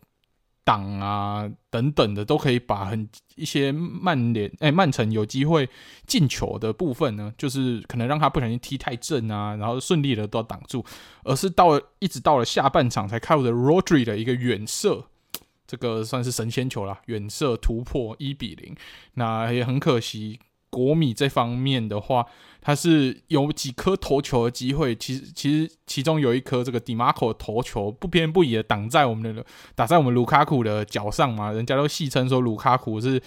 挡啊等等的都可以把很一些曼联哎曼城有机会进球的部分呢，就是可能让他不小心踢太正啊，然后顺利的都要挡住，而是到一直到了下半场才靠着 Rodri 的一个远射，这个算是神仙球啦，远射突破一比零，那也很可惜。国米这方面的话，他是有几颗头球的机会，其实其实其中有一颗这个 Dimarco 的头球不偏不倚的挡在我们的打在我们卢卡库的脚上嘛，人家都戏称说卢卡库是。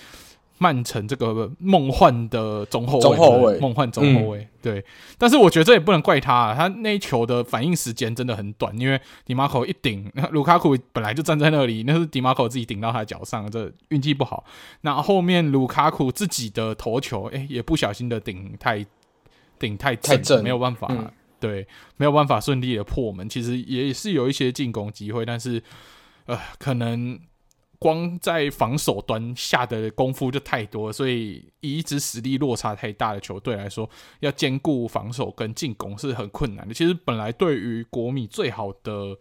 曼城这个梦幻的中后卫，中后卫，梦幻中后卫，嗯、对。但是我觉得这也不能怪他，啊，他那一球的反应时间真的很短，因为迪马科一顶，卢卡库本来就站在那里，那是迪马科自己顶到他脚上，这运气不好。那后面卢卡库自己的头球，哎、欸，也不小心的顶太顶太正，太正没有办法，嗯、对，没有办法顺利的破门。其实也是有一些进攻机会，但是呃，可能。光在防守端下的功夫就太多，所以以一支实力落差太大的球队来说，要兼顾防守跟进攻是很困难的。其实本来对于国米最好的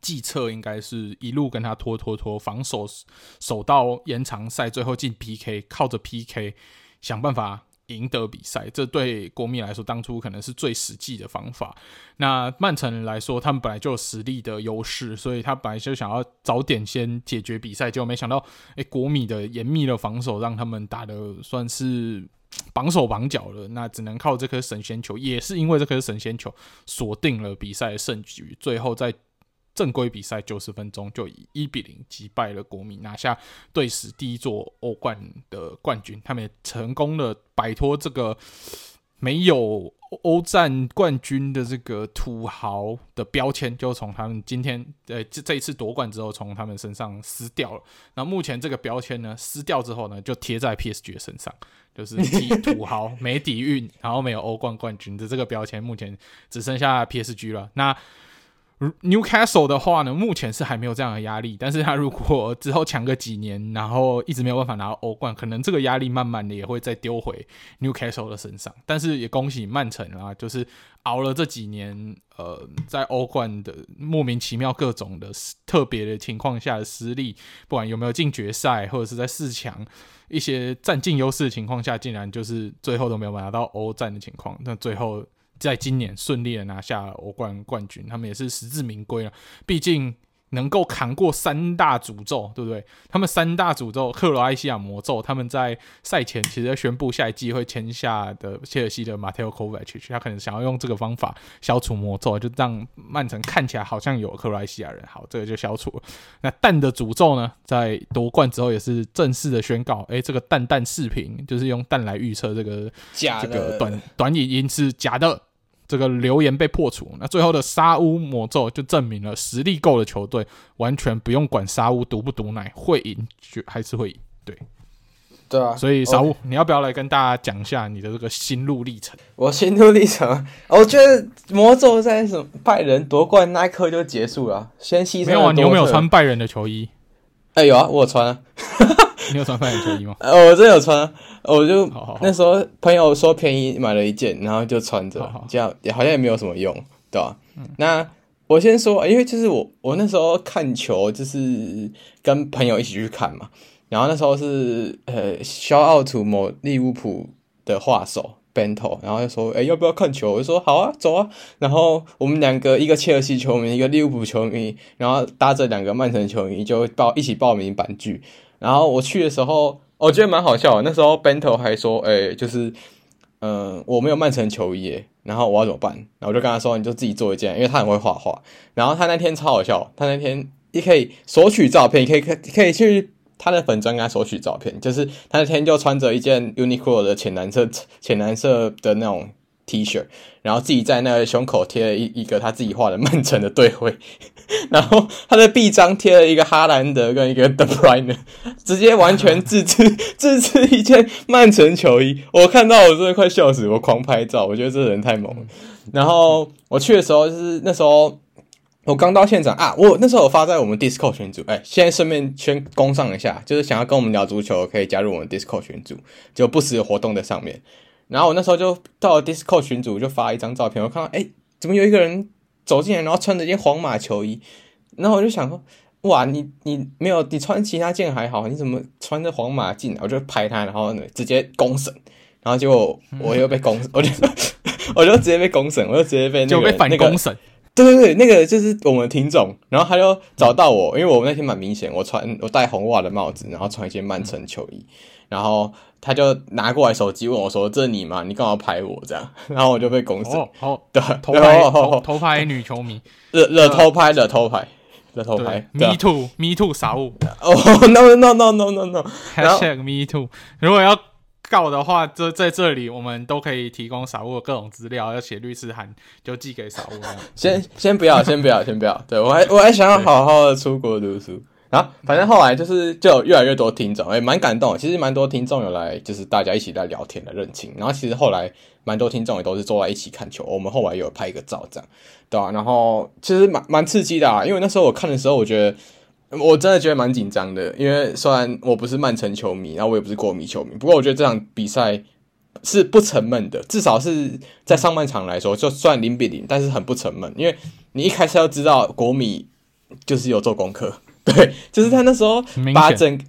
计策，应该是一路跟他拖拖拖，防守守到延长赛，最后进 PK，靠着 PK 想办法。赢得比赛，这对国米来说当初可能是最实际的方法。那曼城来说，他们本来就有实力的优势，所以他本来就想要早点先解决比赛，结果没想到，哎，国米的严密的防守让他们打得算是绑手绑脚了。那只能靠这颗神仙球，也是因为这颗神仙球锁定了比赛的胜局，最后在正规比赛九十分钟就以一比零击败了国米，拿下队史第一座欧冠的冠军。他们也成功的摆脱这个没有欧战冠军的这个土豪的标签，就从他们今天呃这这一次夺冠之后，从他们身上撕掉了。那目前这个标签呢，撕掉之后呢，就贴在 PSG 的身上。就是土豪没底蕴，然后没有欧冠冠军的这个标签，目前只剩下 PSG 了。那 Newcastle 的话呢，目前是还没有这样的压力，但是他如果之后强个几年，然后一直没有办法拿到欧冠，可能这个压力慢慢的也会再丢回 Newcastle 的身上。但是也恭喜曼城啊，就是熬了这几年，呃，在欧冠的莫名其妙各种的特别的情况下的失利，不管有没有进决赛，或者是在四强一些占尽优势的情况下，竟然就是最后都没有拿到欧战的情况，那最后。在今年顺利的拿下欧冠冠军，他们也是实至名归了。毕竟能够扛过三大诅咒，对不对？他们三大诅咒，克罗埃西亚魔咒，他们在赛前其实宣布下一季会签下的切尔西的马特奥科维奇，他可能想要用这个方法消除魔咒，就让曼城看起来好像有克罗埃西亚人。好，这个就消除了。那蛋的诅咒呢，在夺冠之后也是正式的宣告，诶，这个蛋蛋视频就是用蛋来预测这个假的，这个短短影音是假的。这个留言被破除，那最后的沙乌魔咒就证明了实力够的球队完全不用管沙乌毒不毒奶，会赢就还是会赢。对，对啊。所以沙乌.你要不要来跟大家讲一下你的这个心路历程？我心路历程，我觉得魔咒在什么拜仁夺冠那一刻就结束了，先牺牲。没有啊，你有没有穿拜仁的球衣？哎、欸，有啊，我有穿啊。你有穿拜仁球衣吗？呃，我真的有穿啊，我就那时候朋友说便宜买了一件，然后就穿着，这样也好像也没有什么用，对吧？嗯、那我先说，因为就是我我那时候看球就是跟朋友一起去看嘛，然后那时候是呃，shout out to 某利物浦的画手 Bento，然后就说，哎、要不要看球？我就说好啊，走啊。然后我们两个，一个切尔西球迷，一个利物浦球迷，然后搭着两个曼城球迷就报一起报名板剧。然后我去的时候，我觉得蛮好笑。那时候 Bento 还说：“哎、就是，嗯、我没有曼城球衣，然后我要怎么办？”然后我就跟他说：“你就自己做一件，因为他很会画画。”然后他那天超好笑，他那天你可以索取照片，可以可可以去他的粉专跟他索取照片。就是他那天就穿着一件 Uniqlo 的浅蓝色浅蓝色的那种 T 恤，然后自己在那个胸口贴了一一个他自己画的曼城的队徽。然后他的臂章贴了一个哈兰德跟一个 De Bruyne，直接完全自制 自制一件曼城球衣。我看到我真的快笑死，我狂拍照，我觉得这人太猛了。然后我去的时候就是那时候我刚到现场啊，我那时候我发在我们 Discord 群组，哎，现在顺便先攻上一下，就是想要跟我们聊足球，可以加入我们 Discord 群组，就不时有活动在上面。然后我那时候就到了 Discord 群组，就发一张照片，我看到哎，怎么有一个人？走进来，然后穿着一件皇马球衣，然后我就想说，哇，你你没有，你穿其他件还好，你怎么穿着皇马进来？我就拍他，然后直接公审，然后结果我又被公，我就 我就直接被公审，我就直接被那个就被反公审，对对对，那个就是我们听众，然后他就找到我，因为我那天蛮明显，我穿我戴红袜的帽子，然后穿一件曼城球衣，然后。他就拿过来手机问我说：“这是你吗？你干嘛拍我这样？” 然后我就被公审。哦，好，对，偷拍，偷拍女球迷，惹惹偷拍的偷拍，惹偷拍。Me too，Me too，傻物。哦，No，No，No，No，No，No。Hashtag Me too。如果要告的话，这在这里我们都可以提供傻物各种资料，要写律师函就寄给傻物。先先不要，先不要，先不要。对我还我还想要好好的出国读书。然后，反正后来就是就有越来越多听众，哎，蛮感动。其实蛮多听众有来，就是大家一起在聊天的认亲。然后其实后来蛮多听众也都是坐在一起看球。我们后来有拍一个照，这样，对吧？然后其实蛮蛮刺激的啊，因为那时候我看的时候，我觉得我真的觉得蛮紧张的。因为虽然我不是曼城球迷，然后我也不是国米球迷，不过我觉得这场比赛是不沉闷的。至少是在上半场来说，就算零比零，但是很不沉闷。因为你一开始要知道国米就是有做功课。对，就是他那时候把整，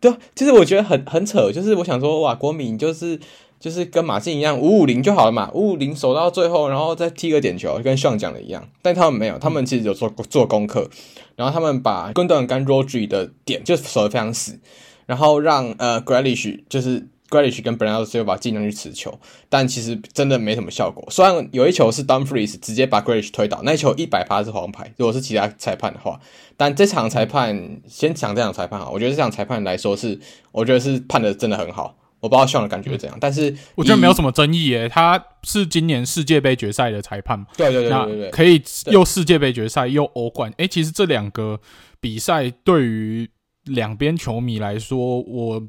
对，其实我觉得很很扯，就是我想说，哇，国米就是就是跟马竞一样五五零就好了嘛，五五零守到最后，然后再踢个点球，跟上讲的一样，但他们没有，他们其实有做做功课，然后他们把根顿跟 Rodri 的点就守得非常死，然后让呃 Grealish 就是 Grealish 跟 Bernardo Silva 尽量去持球，但其实真的没什么效果。虽然有一球是 Dumfries 直接把 Grealish 推倒，那一球一百趴是黄牌，如果是其他裁判的话。但这场裁判先讲这场裁判啊，我觉得这场裁判来说是，我觉得是判的真的很好。我不知道笑的感觉是怎样，但是我觉得没有什么争议诶。他是今年世界杯决赛的裁判嘛？对对对对对，可以又世界杯决赛又欧冠。诶，其实这两个比赛对于两边球迷来说，我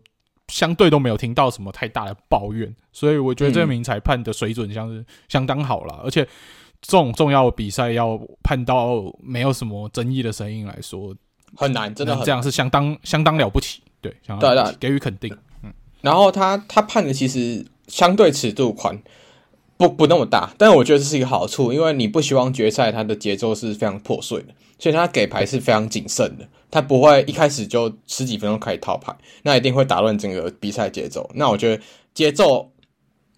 相对都没有听到什么太大的抱怨，所以我觉得这名裁判的水准像是相当好了。而且这种重要的比赛要判到没有什么争议的声音来说，很难，真的很难，这样是相当相当了不起。对，相当了不起，给予肯定。然后他他判的其实相对尺度宽，不不那么大，但我觉得这是一个好处，因为你不希望决赛它的节奏是非常破碎的，所以他给牌是非常谨慎的，他不会一开始就十几分钟开始套牌，那一定会打乱整个比赛节奏。那我觉得节奏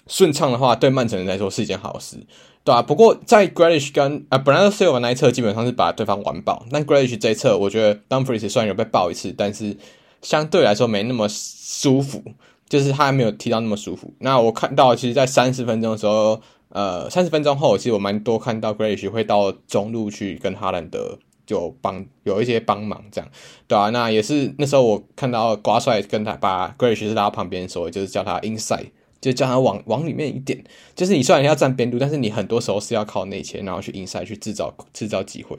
顺畅的话，对曼城人来说是一件好事，对、啊？不过在 Grealish 跟啊 Bernardo Silva 那一侧基本上是把对方玩爆，但 Grealish 这一侧我觉得 Dumfries 虽然有被爆一次，但是相对来说没那么舒服。就是他还没有踢到那么舒服。那我看到，其实，在三十分钟的时候，呃，三十分钟后，其实我蛮多看到 Grish 会到中路去跟哈兰德就帮有一些帮忙，这样，对啊，那也是那时候我看到瓜帅跟他把 Grealish 拉到旁边的时候，就是叫他 inside，就叫他往往里面一点。就是你虽然要站边路，但是你很多时候是要靠内切，然后去 inside 去制造制造机会。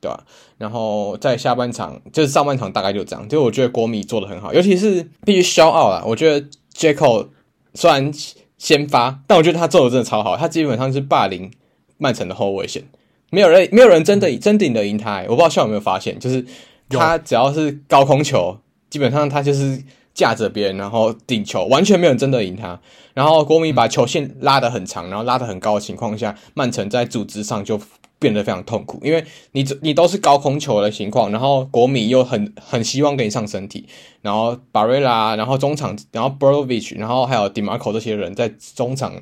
对吧？然后在下半场，就是上半场大概就这样。就我觉得国米做的很好，尤其是必须 shout out 啦。我觉得 Jaco 虽然先发，但我觉得他做的真的超好。他基本上是霸凌曼城的后卫线，没有人没有人真的真顶得赢他。我不知道校友有没有发现，就是他只要是高空球，基本上他就是架着别人，然后顶球，完全没有人真的赢他。然后国米把球线拉得很长，然后拉得很高的情况下，曼城在组织上就。变得非常痛苦，因为你你都是高空球的情况，然后国米又很很希望给你上身体，然后巴瑞拉，然后中场，然后 Brozovic，然后还有 Dimarco 这些人在中场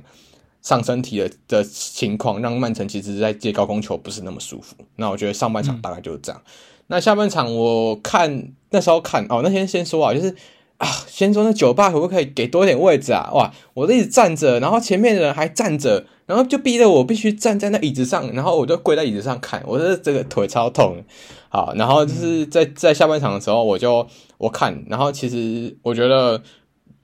上身体的的情况，让曼城其实在接高空球不是那么舒服。那我觉得上半场大概就是这样。嗯、那下半场我看那时候看哦，那天先说啊，就是。啊，先说那酒吧可不可以给多一点位置啊？哇，我一直站着，然后前面的人还站着，然后就逼得我必须站在那椅子上，然后我就跪在椅子上看，我的这个腿超痛。好，然后就是在在下半场的时候，我就我看，然后其实我觉得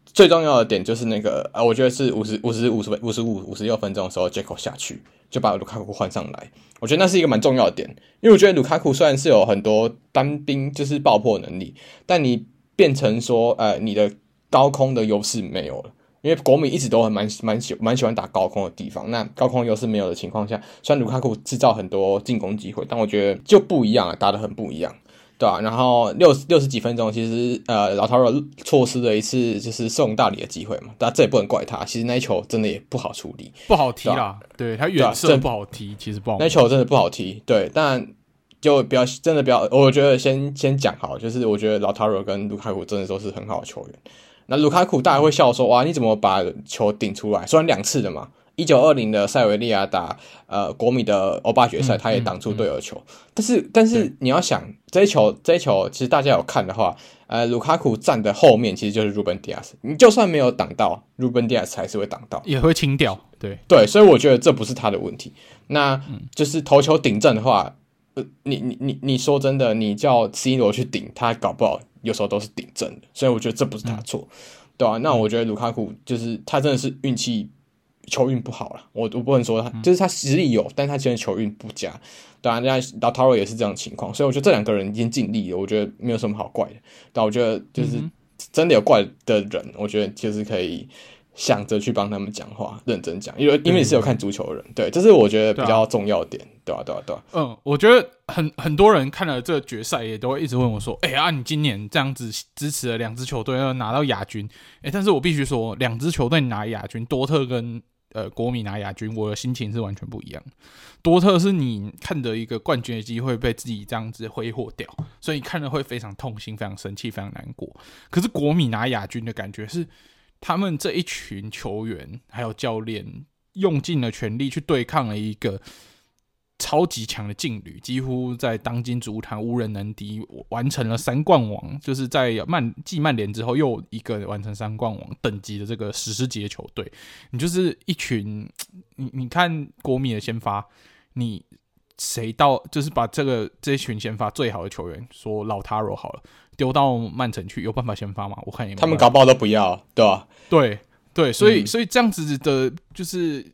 最重要的点就是那个啊，我觉得是五十五十五十五十五五十六分钟的时候，Dzeko 下去就把卢卡库换上来，我觉得那是一个蛮重要的点，因为我觉得卢卡库虽然是有很多单兵就是爆破能力，但你。变成说，呃，你的高空的优势没有了，因为国米一直都很蛮蛮喜蛮喜欢打高空的地方。那高空优势没有的情况下，虽然卢卡库制造很多进攻机会，但我觉得就不一样了，打得很不一样，对吧、啊？然后六六十几分钟，其实呃，老陶尔错失了一次就是送大礼的机会嘛，但这也不能怪他，其实那一球真的也不好处理，不好踢啦，对，他远射不好踢，其实不好，那球真的不好踢，对，但。就比较真的比较，我觉得先先讲好，就是我觉得老塔罗跟卢卡库真的都是很好的球员。那卢卡库大家会笑说，哇，你怎么把球顶出来？虽然两次的嘛，一九二零的塞维利亚打呃国米的欧霸决赛，他也挡住队友球。嗯嗯嗯、但是但是你要想，这一球这一球，其实大家有看的话，呃，卢卡库站的后面其实就是鲁本迪亚斯，你就算没有挡到，鲁本迪亚斯还是会挡到，也会清掉。对对，所以我觉得这不是他的问题。那就是头球顶正的话。呃，你你你你说真的，你叫 C 罗去顶他，搞不好有时候都是顶正的，所以我觉得这不是他错，嗯、对吧、啊？那我觉得卢卡库就是他真的是运气球运不好了，我我不能说他，嗯、就是他实力有，但他其实球运不佳，当然，人家老塔罗也是这样的情况，所以我觉得这两个人已经尽力了，我觉得没有什么好怪的。但我觉得就是真的有怪的人，嗯、我觉得就是可以。想着去帮他们讲话，认真讲，因为因为你是有看足球的人，对，这是我觉得比较重要点，对啊，对啊，对啊。嗯，我觉得很很多人看了这个决赛，也都会一直问我说：“哎呀，你今年这样子支持了两支球队要拿到亚军，哎，但是我必须说，两支球队拿亚军，多特跟呃国米拿亚军，我的心情是完全不一样。多特是你看着一个冠军的机会被自己这样子挥霍掉，所以你看了会非常痛心、非常生气、非常难过。可是国米拿亚军的感觉是。他们这一群球员还有教练用尽了全力去对抗了一个超级强的劲旅，几乎在当今足坛无人能敌，完成了三冠王，就是在曼继曼联之后又一个完成三冠王等级的这个史诗级的球队。你就是一群，你你看国米的先发，你谁到就是把这个这一群先发最好的球员，说老塔罗好了，丢到曼城去，有办法先发吗？我看也没，他们搞不好都不要，对吧？对对，所以、嗯、所以这样子的，就是。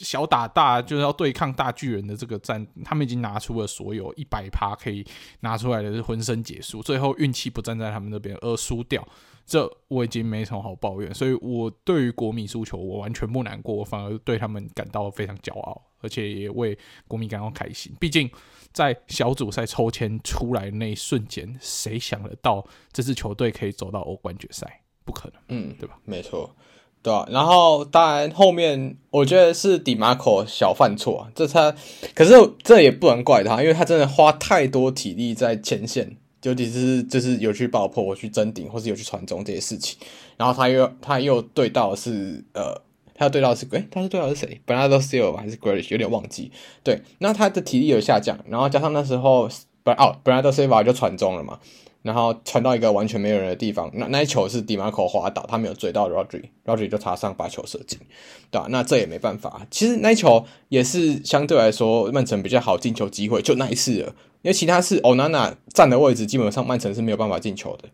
小打大就是要对抗大巨人的这个战，他们已经拿出了所有一百趴可以拿出来的是浑身解数，最后运气不站在他们那边而输掉，这我已经没什么好抱怨。所以我对于国米输球，我完全不难过，我反而对他们感到非常骄傲，而且也为国米感到开心。毕竟在小组赛抽签出来的那一瞬间，谁想得到这支球队可以走到欧冠决赛？不可能，嗯，对吧？没错。对啊，然后当然后面我觉得是迪马科小犯错，这他可是这也不能怪他，因为他真的花太多体力在前线，尤其是就是有去爆破、我去争顶，或是有去传中这些事情。然后他又他又对到是呃，他又对到是诶，他是对到是谁？Bernardo Silva 还是 Grealish？有点忘记。对，那他的体力有下降，然后加上那时候本哦，Bernardo Silva 就传中了嘛。然后传到一个完全没有人的地方，那那一球是迪马科滑倒，他没有追到 Rodri，Rodri 就插上把球射进，对吧？那这也没办法。其实那一球也是相对来说曼城比较好进球机会，就那一次了，因为其他是欧娜娜站的位置，基本上曼城是没有办法进球的。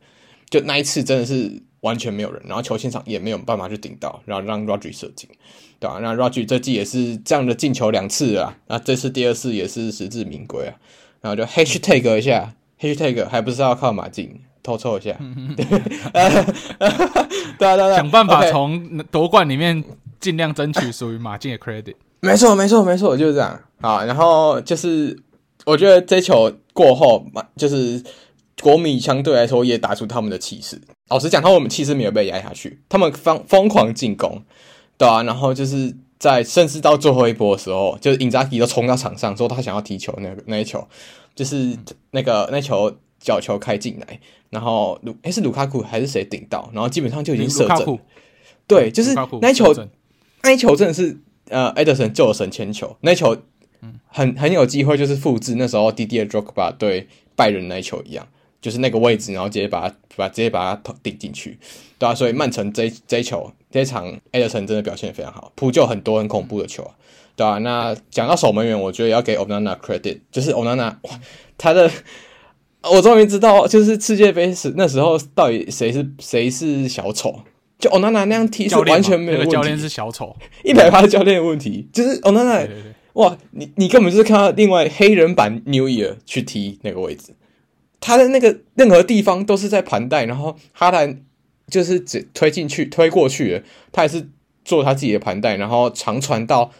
就那一次真的是完全没有人，然后球线上也没有办法去顶到，然后让 Rodri 射进，对吧？那 Rogers 这季也是这样的进球两次啊，那这次第二次也是实至名归啊，然后就 Hashtag 一下。Hashtag 还不是要靠马竞偷抽一下，对对啊，想办法从夺冠里面尽量争取属于马竞的 credit。没错，没错，没错，就是这样啊。然后就是我觉得这球过后，就是国米相对来说也打出他们的气势。老实讲，他们气势没有被压下去，他们疯疯狂进攻，对啊。然后就是在甚至到最后一波的时候，就是因扎吉都冲到场上说他想要踢球，那个那一球。就是那个那球角球开进来，然后鲁诶、欸、是卢卡库还是谁顶到，然后基本上就已经射正。对，就是那一球，那一球真的是呃，埃德森救了神前球，那一球很很有机会，就是复制那时候 Didier Drogba 对拜仁那一球一样，就是那个位置，然后直接把它把直接把它顶进去，对啊，所以曼城这这一球这一场埃德森真的表现非常好，扑救很多很恐怖的球啊。对啊，那讲到守门员，我觉得要给 Onana credit，就是 Onana，哇，他的，我终于知道，就是世界杯时那时候到底谁是谁是小丑，就 Onana 那样踢是完全没有问题，教练是小丑，一百趴教练的问题，就是 Onana，哇，你你根本就是看到另外黑人版 New Year 去踢那个位置，他的那个任何地方都是在盘带，然后哈兰就是只推进去推过去了，他也是做他自己的盘带，然后长传到。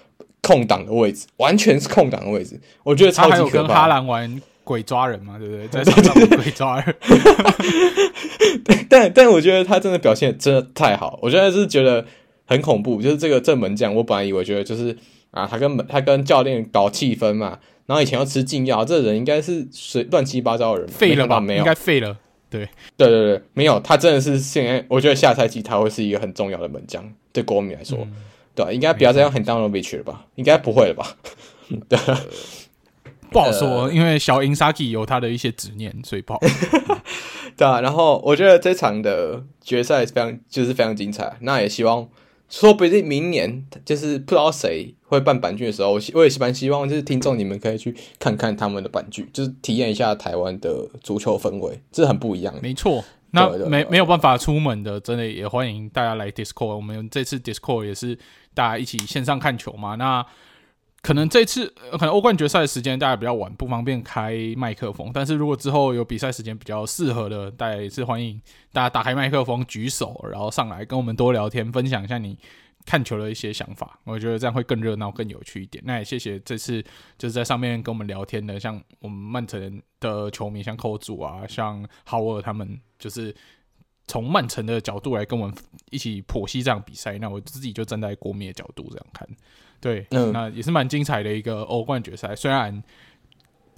空档的位置，完全是空档的位置，我觉得超级可怕。他还有跟哈兰玩鬼抓人嘛，对不对？在场 上鬼抓人。但但我觉得他真的表现真的太好，我觉得是觉得很恐怖。就是这个正门将，我本来以为觉得就是啊，他跟他跟教练搞气氛嘛，然后以前要吃禁药，这个人应该是随乱七八糟的人，废了吧？没有，应该废了。对对对对，没有，他真的是现在，我觉得下赛季他会是一个很重要的门将，对国米来说。嗯对，应该不要再用 Handanovic 了吧？应该不会了吧？对，不好说，呃、因为小 Inzaghi 有他的一些执念，所以不好。对啊，然后我觉得这场的决赛非常就是非常精彩。那也希望说不定明年就是不知道谁会办板剧的时候，我我也蛮希望就是听众你们可以去看看他们的板剧，就是体验一下台湾的足球氛围，这很不一样。没错。那没没有办法出门的，真的也欢迎大家来 Discord。我们这次 Discord 也是大家一起线上看球嘛。那可能这次可能欧冠决赛的时间大家比较晚，不方便开麦克风。但是如果之后有比赛时间比较适合的，大家也是欢迎大家打开麦克风举手，然后上来跟我们多聊天，分享一下你看球的一些想法，我觉得这样会更热闹、更有趣一点。那也谢谢这次就是在上面跟我们聊天的，像我们曼城的球迷，像扣主啊，像豪尔他们，就是从曼城的角度来跟我们一起剖析这场比赛。那我自己就站在国米的角度这样看，对，嗯、那也是蛮精彩的一个欧冠决赛，虽然。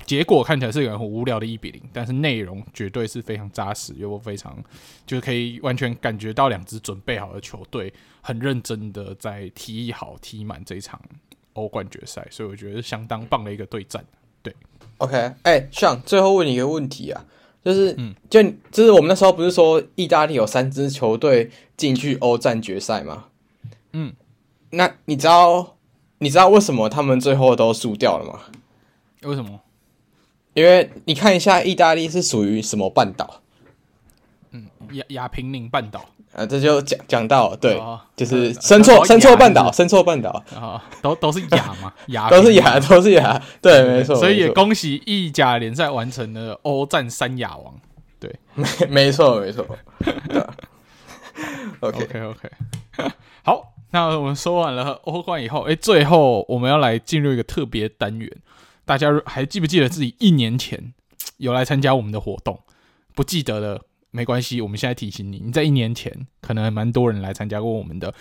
结果看起来是一个很无聊的一比零，但是内容绝对是非常扎实，又非常就是可以完全感觉到两支准备好的球队很认真的在踢好踢满这场欧冠决赛，所以我觉得是相当棒的一个对战。对，OK，哎、欸，像最后问你一个问题啊，就是，嗯，就就是我们那时候不是说意大利有三支球队进去欧战决赛吗？嗯，那你知道你知道为什么他们最后都输掉了吗？为什么？因为你看一下意大利是属于什么半岛？嗯，亚亚平宁半岛。啊，这就讲讲到对，哦、就是生错生错半岛，生错半岛啊，都都是亚嘛，亚都是亚，都是亚，对，没错。所以也恭喜意甲联赛完成了欧战三亚王，对，没没错没错。OK OK OK，好，那我们说完了欧冠以后，哎，最后我们要来进入一个特别单元，大家还记不记得自己一年前有来参加我们的活动？不记得了。没关系，我们现在提醒你，你在一年前可能还蛮多人来参加过我们的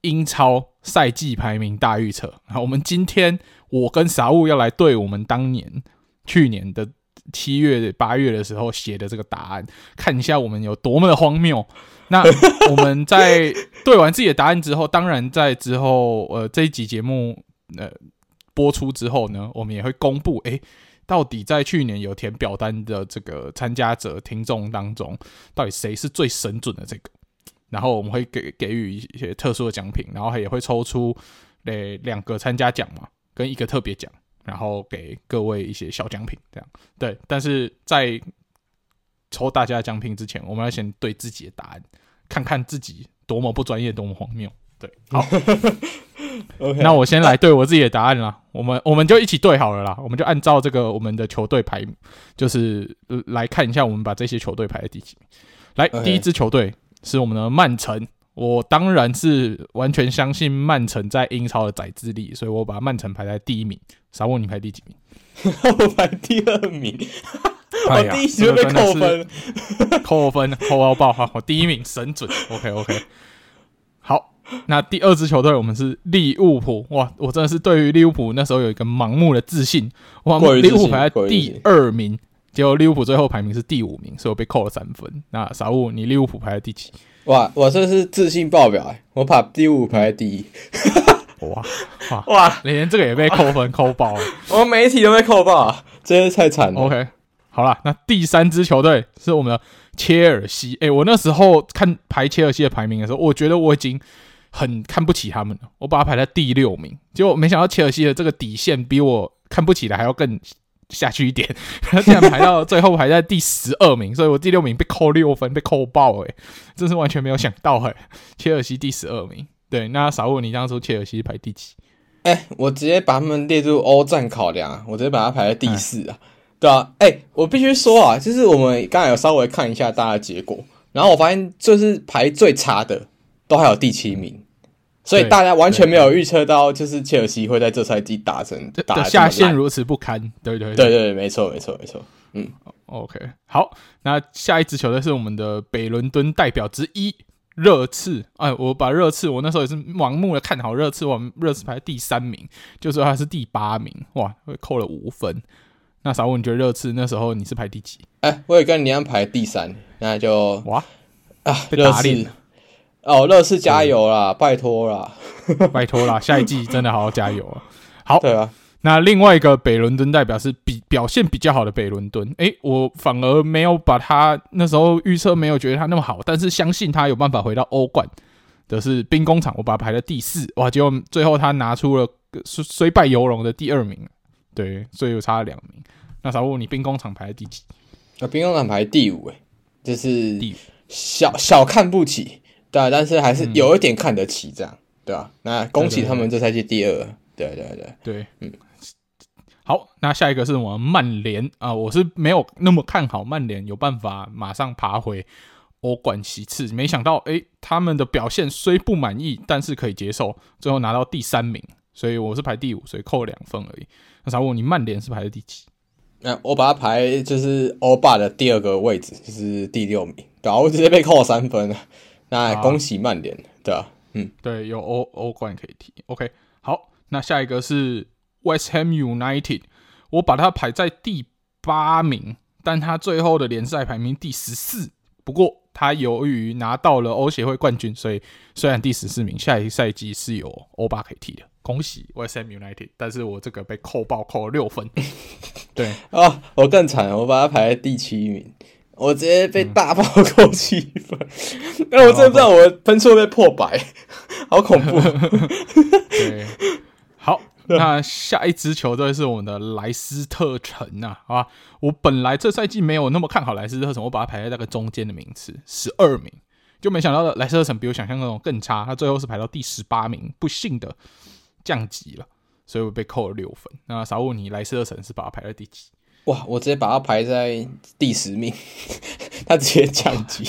英超赛季排名大预测。好，我们今天我跟傻物要来对我们当年去年的七月八月的时候写的这个答案，看一下我们有多么的荒谬。那我们在对完自己的答案之后，当然在之后呃这一集节目呃播出之后呢，我们也会公布诶。到底在去年有填表单的这个参加者听众当中，到底谁是最神准的这个？然后我们会给给予一些特殊的奖品，然后也会抽出诶两个参加奖嘛，跟一个特别奖，然后给各位一些小奖品，这样对。但是在抽大家奖品之前，我们要先对自己的答案，看看自己多么不专业，多么荒谬。对，好。Okay. 那我先来对我自己的答案啦，我们我们就一起对好了啦，我们就按照这个我们的球队排，就是来看一下我们把这些球队排在第几名。来，Okay. 第一支球队是我们的曼城，我当然是完全相信曼城在英超的宰制力，所以我把曼城排在第一名。傻问你排第几名？我排第二名，我第一名就被扣分，扣分扣到爆哈！我第一名神准，OK OK，好。那第二支球队，我们是利物浦哇！我真的是对于利物浦那时候有一个盲目的自信哇！利物浦排在第二名，结果利物浦最后排名是第五名，所以我被扣了三分。那傻物，你利物浦排在第几？哇！我这是自信爆表哎！我把第五排在第一，哇哇 哇！连这个也被扣分扣爆了，我每一题都被扣爆啊！真是太惨了。OK，好了，那第三支球队是我们的切尔西。哎、欸，我那时候看排切尔西的排名的时候，我觉得我已经。很看不起他们了，我把他排在第六名，结果没想到切尔西的这个底线比我看不起的还要更下去一点，他竟然排到最后排在第十二名，所以我第六名被扣六分，被扣爆诶、欸，真是完全没有想到诶、欸。切尔西第十二名，对，那傻问你当初切尔西排第几？哎、欸，我直接把他们列入欧战考量，我直接把他排在第四啊，对啊，哎、欸，我必须说啊，就是我们刚才有稍微看一下大家的结果，然后我发现就是排最差的。都还有第七名，所以大家完全没有预测到，就是切尔西会在这赛季打成打下线如此不堪。对对对对对，没错没错没错。嗯，OK，好，那下一支球队是我们的北伦敦代表之一热刺。哎，我把热刺，我那时候也是盲目的看好热刺，我们热刺排第三名，就说他是第八名，哇，会扣了五分。那啥，你觉得热刺那时候你是排第几？哎，我也跟你一样排第三，那就哇啊，热刺。哦，乐视加油啦！拜托啦，拜托啦！下一季真的好好加油啊！好，对啊。那另外一个北伦敦代表是比表现比较好的北伦敦，诶，我反而没有把他那时候预测没有觉得他那么好，但是相信他有办法回到欧冠的是兵工厂，我把他排在第四，哇！结果最后他拿出了虽虽败犹荣的第二名，对，所以有差了两名。那啥，问你兵工厂排在第几？啊，兵工厂排第五，诶，就是小小看不起。对啊，但是还是有一点看得起这样，嗯、对吧、啊？那恭喜他们这赛季第二，对对对对，对，嗯，好，那下一个是我们曼联啊，我是没有那么看好曼联有办法马上爬回欧冠席次，没想到诶，他们的表现虽不满意，但是可以接受，最后拿到第三名，所以我是排第五，所以扣两分而已。那想问你曼联是排在第几？那我把它排就是欧霸的第二个位置，就是第六名，然后我直接被扣三分了。那恭喜曼联，对啊，嗯，对，有欧欧冠可以踢。OK，好，那下一个是 West Ham United，我把它排在第八名，但他最后的联赛排名第十四。不过他由于拿到了欧协会冠军，所以虽然第十四名，下一赛季是有欧巴可以踢的。恭喜 West Ham United，但是我这个被扣爆扣了六分。对啊、哦，我更惨，我把它排在第七名，我直接被大爆扣七分。哎、嗯，我真的不知道我分数被破百，好恐怖。对，好，那下一支球队是我们的莱斯特城啊，好吧，我本来这赛季没有那么看好莱斯特城，我把它排在那个中间的名次，十二名。就没想到莱斯特城比我想象那种更差，他最后是排到第十八名，不幸的降级了，所以我被扣了六分。那傻物，你莱斯特城是把它排在第几？哇，我直接把他排在第十名，他直接降级，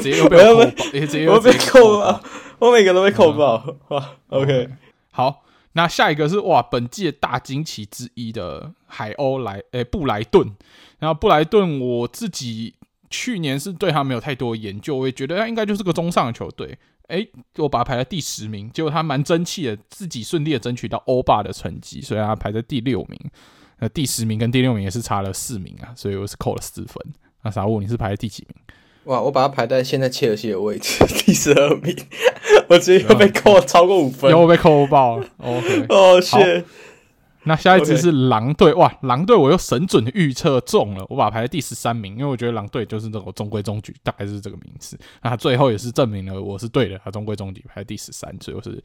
直接又被扣爆，直接又被扣爆，我每个都被扣爆。嗯、哇，OK，好，那下一个是哇，本季的大惊奇之一的海鸥莱，诶、欸，布莱顿。然后布莱顿，我自己。去年是对他没有太多研究，我也觉得他应该就是个中上的球队。哎，我把他排在第十名，结果他蛮争气的，自己顺利的争取到欧霸的成绩，所以他排在第六名。呃，第十名跟第六名也是差了四名啊，所以我是扣了四分。那傻物，你是排在第几名？哇，我把它排在现在切尔西的位置，第十二名。我直接又被扣了超过五分，又 被扣爆了。OK，哦，谢。那下一支是狼队.哇，狼队我又神准的预测中了，我把它排在第十三名，因为我觉得狼队就是那种中规中矩，大概是这个名次。那他最后也是证明了我是对的，他中规中矩排在第十三，所以我是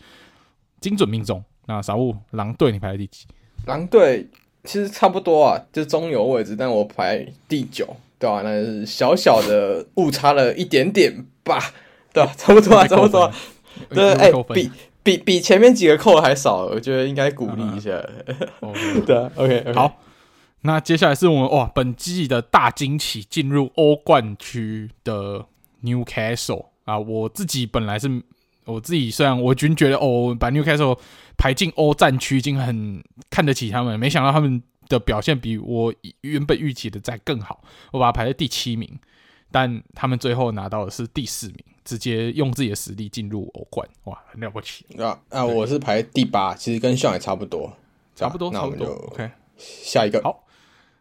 精准命中。那傻物，狼队你排在第几？狼队其实差不多啊，就中游位置，但我排第九，对吧、啊？那是小小的误差了一点点吧，对吧、啊？差不多啊，差不多、啊。对，哎，比。比比前面几个扣的还少，我觉得应该鼓励一下。对，OK，好。那接下来是我们哇，本季的大惊喜进入欧冠区的 Newcastle 啊！我自己本来是我自己，虽然我均觉得哦，把 Newcastle 排进欧战区已经很看得起他们，没想到他们的表现比我原本预期的再更好，我把它排在第七名。但他们最后拿到的是第四名，直接用自己的实力进入欧冠，哇，很了不起啊！啊，我是排第八，其实跟上也差不多，差不多，那我们就差不多。OK，下一个，好，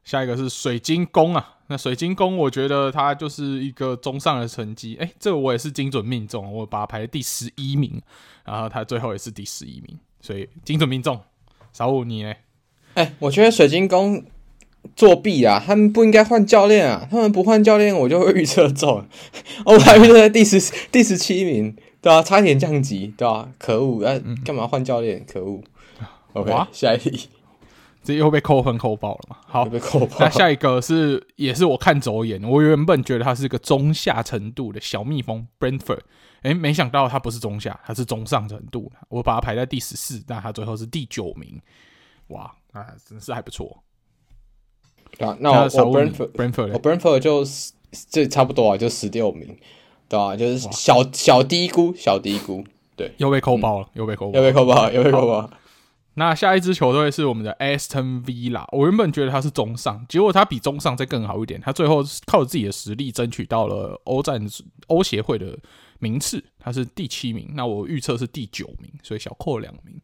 下一个是水晶宫啊。那水晶宫，我觉得它就是一个中上的成绩，哎、欸，这个我也是精准命中，我把它排在第十一名，然后它最后也是第十一名，所以精准命中。小五，你呢？哎、欸，我觉得水晶宫。作弊啊！他们不应该换教练啊！他们不换教练，我就会 预测中。我还预测在第十第十七名，对吧、啊？差点降级，对吧、啊？可恶！哎、啊，干嘛换教练？可恶！OK，下一题，这又被扣分扣爆了嘛？好，被扣爆。那下一个是也是我看走眼，我原本觉得它是一个中下程度的小蜜蜂 Brentford，哎，没想到它不是中下，它是中上程度。我把它排在第十四，但它最后是第九名。哇，那真是还不错。对啊，那我我 Brentford，我 Brentford 就这差不多啊，就十六名，对吧、啊？就是小小低估，小低估，对，又被扣爆了，嗯、又被扣爆，又被扣爆，又被扣爆。那下一支球队是我们的 Aston Villa，我原本觉得他是中上，结果他比中上再更好一点，他最后靠自己的实力争取到了欧战欧协会的名次，他是第七名。那我预测是第九名，所以小扣两名。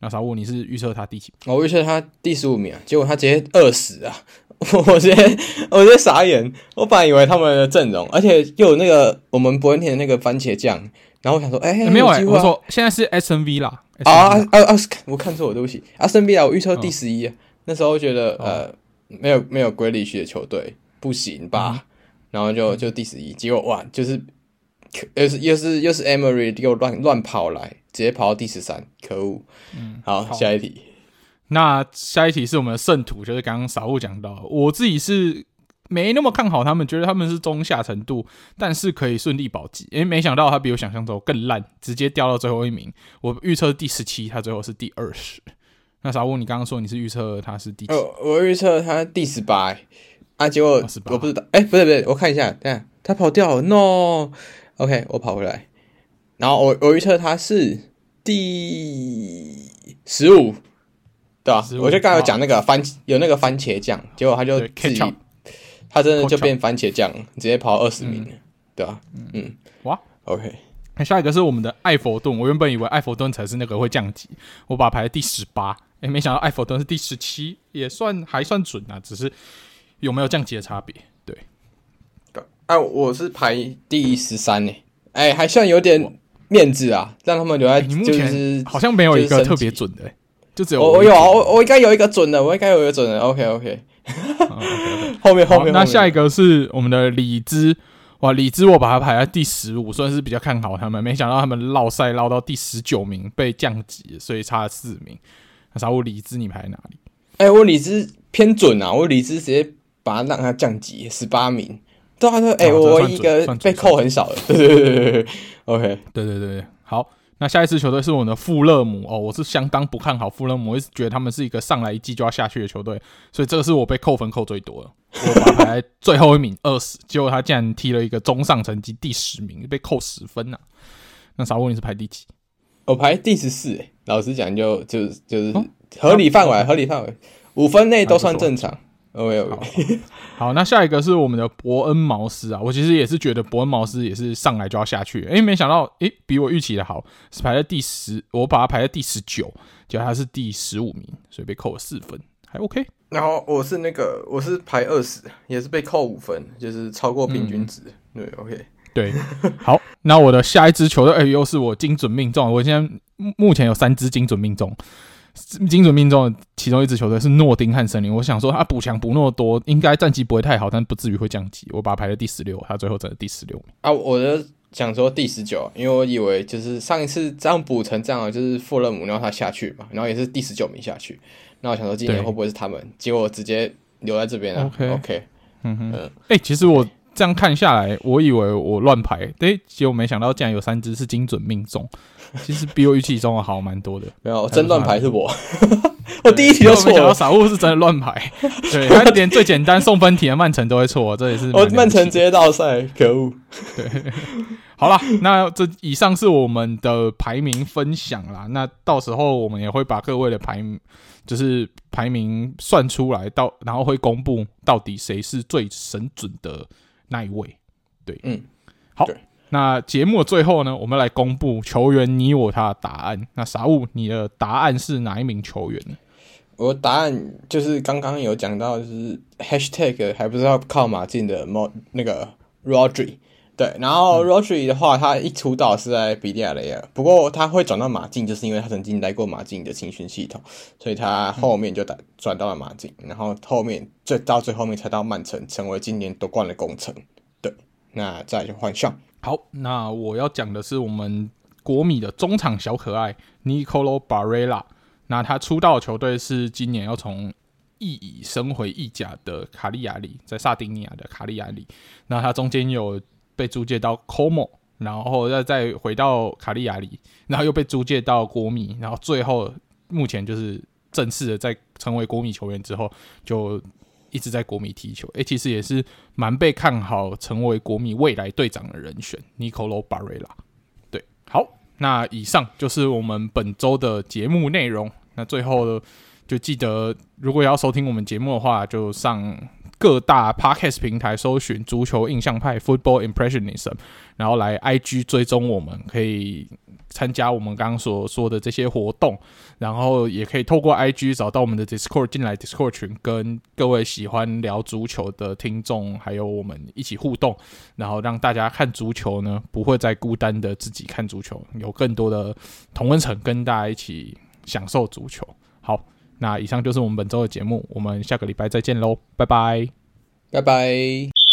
那啥物，你是预测他第几名？我预测他第十五名啊，结果他直接饿死啊！我直接我直接傻眼，我本来以为他们的阵容，而且又有那个我们伯恩田的那个番茄酱，然后我想说，哎、欸，没有哎、欸，我说现在是 S N V 啦，啊啊啊！我看错了，对不起 N V 啊，我预测第十一，那时候觉得呃，没有没有 Grealish 的球队不行吧，嗯、然后就就第十一，结果哇，就是又是又是又是 Emery 又乱乱跑来。直接跑到第十三，可恶！嗯，好，好，下一题。那下一题是我们的圣徒，就是刚刚少物讲到，我自己是没那么看好他们，觉得他们是中下程度，但是可以顺利保级。因为没想到他比我想象中更烂，直接掉到最后一名。我预测第十七，他最后是第二十。那傻物，你刚刚说你是预测他是第我预测他第十八啊，结果我不知道。哎、欸，不对不对，我看一下，等下他跑掉了，no。OK，我跑回来。然后我我预测他是第十五，对吧？15, 我就刚才有讲那个番、哦、有那个番茄酱，结果他就自己，他真的就变番茄酱，直接跑二十名，嗯、对吧？嗯，嗯哇，OK。那下一个是我们的艾佛顿，我原本以为艾佛顿才是那个会降级，我把它排在第十八，诶，没想到艾佛顿是第十七，也算还算准啊，只是有没有降级的差别？对，哎、啊，我是排第十三呢，哎，还算有点。面子啊，让他们留在。你目前好像没有一个特别准的、欸，就只有我，我有啊，我我应该有一个准的，我应该有一个准的。OK OK，后面后面那下一个是我们的李兹，哇，李兹我把它排在第十五，算是比较看好他们，没想到他们绕赛绕到第十九名被降级，所以差了四名。那啥，我李兹你排在哪里？哎、欸，我李兹偏准啊，我李兹直接把它让他降级十八名。对啊，对，哎、欸，我一个被扣很少的，对对对对对，OK，对对对，好，那下一支球队是我们的富勒姆哦，我是相当不看好富勒姆，我一直觉得他们是一个上来一季就要下去的球队，所以这个是我被扣分扣最多的，我排最后一名 二十，结果他竟然踢了一个中上成绩第十名，被扣十分呐、啊。那傻问你是排第几？我排第十四，哎，老实讲就就就是合理范围，合理范围，五分内都算正常。OK OK，好，那下一个是我们的伯恩茅斯啊，我其实也是觉得伯恩茅斯也是上来就要下去，诶、欸，没想到，诶、欸，比我预期的好，是排在第十，我把它排在第十九，结果他是第十五名，所以被扣了四分，还 OK。然后我是那个，我是排二十，也是被扣五分，就是超过平均值。嗯、对，OK，对，好，那我的下一支球队，哎、欸，又是我精准命中，我现在目前有三支精准命中。精准命中的其中一支球队是诺丁汉森林，我想说他补强补那么多，应该战绩不会太好，但不至于会降级。我把他排在第十六，他最后整的第十六名啊！我就想说第十九，因为我以为就是上一次这样补成这样，就是富勒姆，然后他下去嘛，然后也是第十九名下去。那我想说今年会不会是他们？结果直接留在这边了。OK OK，嗯哼，哎、欸，其实我这样看下来，我以为我乱排，哎，结果没想到竟然有三只是精准命中。其实比我预期中的好蛮多的，没有真乱排是我，我第一题就错了。傻物是真的乱排，对，他连最简单送分题的曼城都会错，这也是我曼城直接倒赛，可恶。对，好了，那这以上是我们的排名分享啦。那到时候我们也会把各位的排名，就是排名算出来，到然后会公布到底谁是最神准的那一位。对，嗯，好。那节目的最后呢，我们来公布球员你我他的答案。那傻物，你的答案是哪一名球员呢？我的答案就是刚刚有讲到，就是 hashtag 还不知道靠马竞的那个 Rodri。对，然后 Rodri 的话，他一出道是在比利亚雷尔，不过他会转到马竞，就是因为他曾经来过马竞的青训系统，所以他后面就打转到了马竞，然后后面最到最后面才到曼城，成为今年夺冠的功臣。对，那再来就换上。好，那我要讲的是我们国米的中场小可爱 Nicolo Barella。那他出道的球队是今年要从意乙升回意甲的卡利亚里，在萨丁尼亚的卡利亚里。那他中间有被租借到 Como，然后再再回到卡利亚里，然后又被租借到国米，然后最后目前就是正式的在成为国米球员之后就。一直在国米踢球，诶、其实也是蛮被看好成为国米未来队长的人选，Nicolo Barella。对，好，那以上就是我们本周的节目内容。那最后，就记得如果要收听我们节目的话，就上各大 Podcast 平台搜寻“足球印象派 ”（Football Impressionism），然后来 IG 追踪我们，可以。参加我们刚刚所说的这些活动，然后也可以透过 IG 找到我们的 Discord 进来 Discord 群，跟各位喜欢聊足球的听众，还有我们一起互动，然后让大家看足球呢，不会再孤单的自己看足球，有更多的同温层跟大家一起享受足球。好，那以上就是我们本周的节目，我们下个礼拜再见喽，拜拜，拜拜。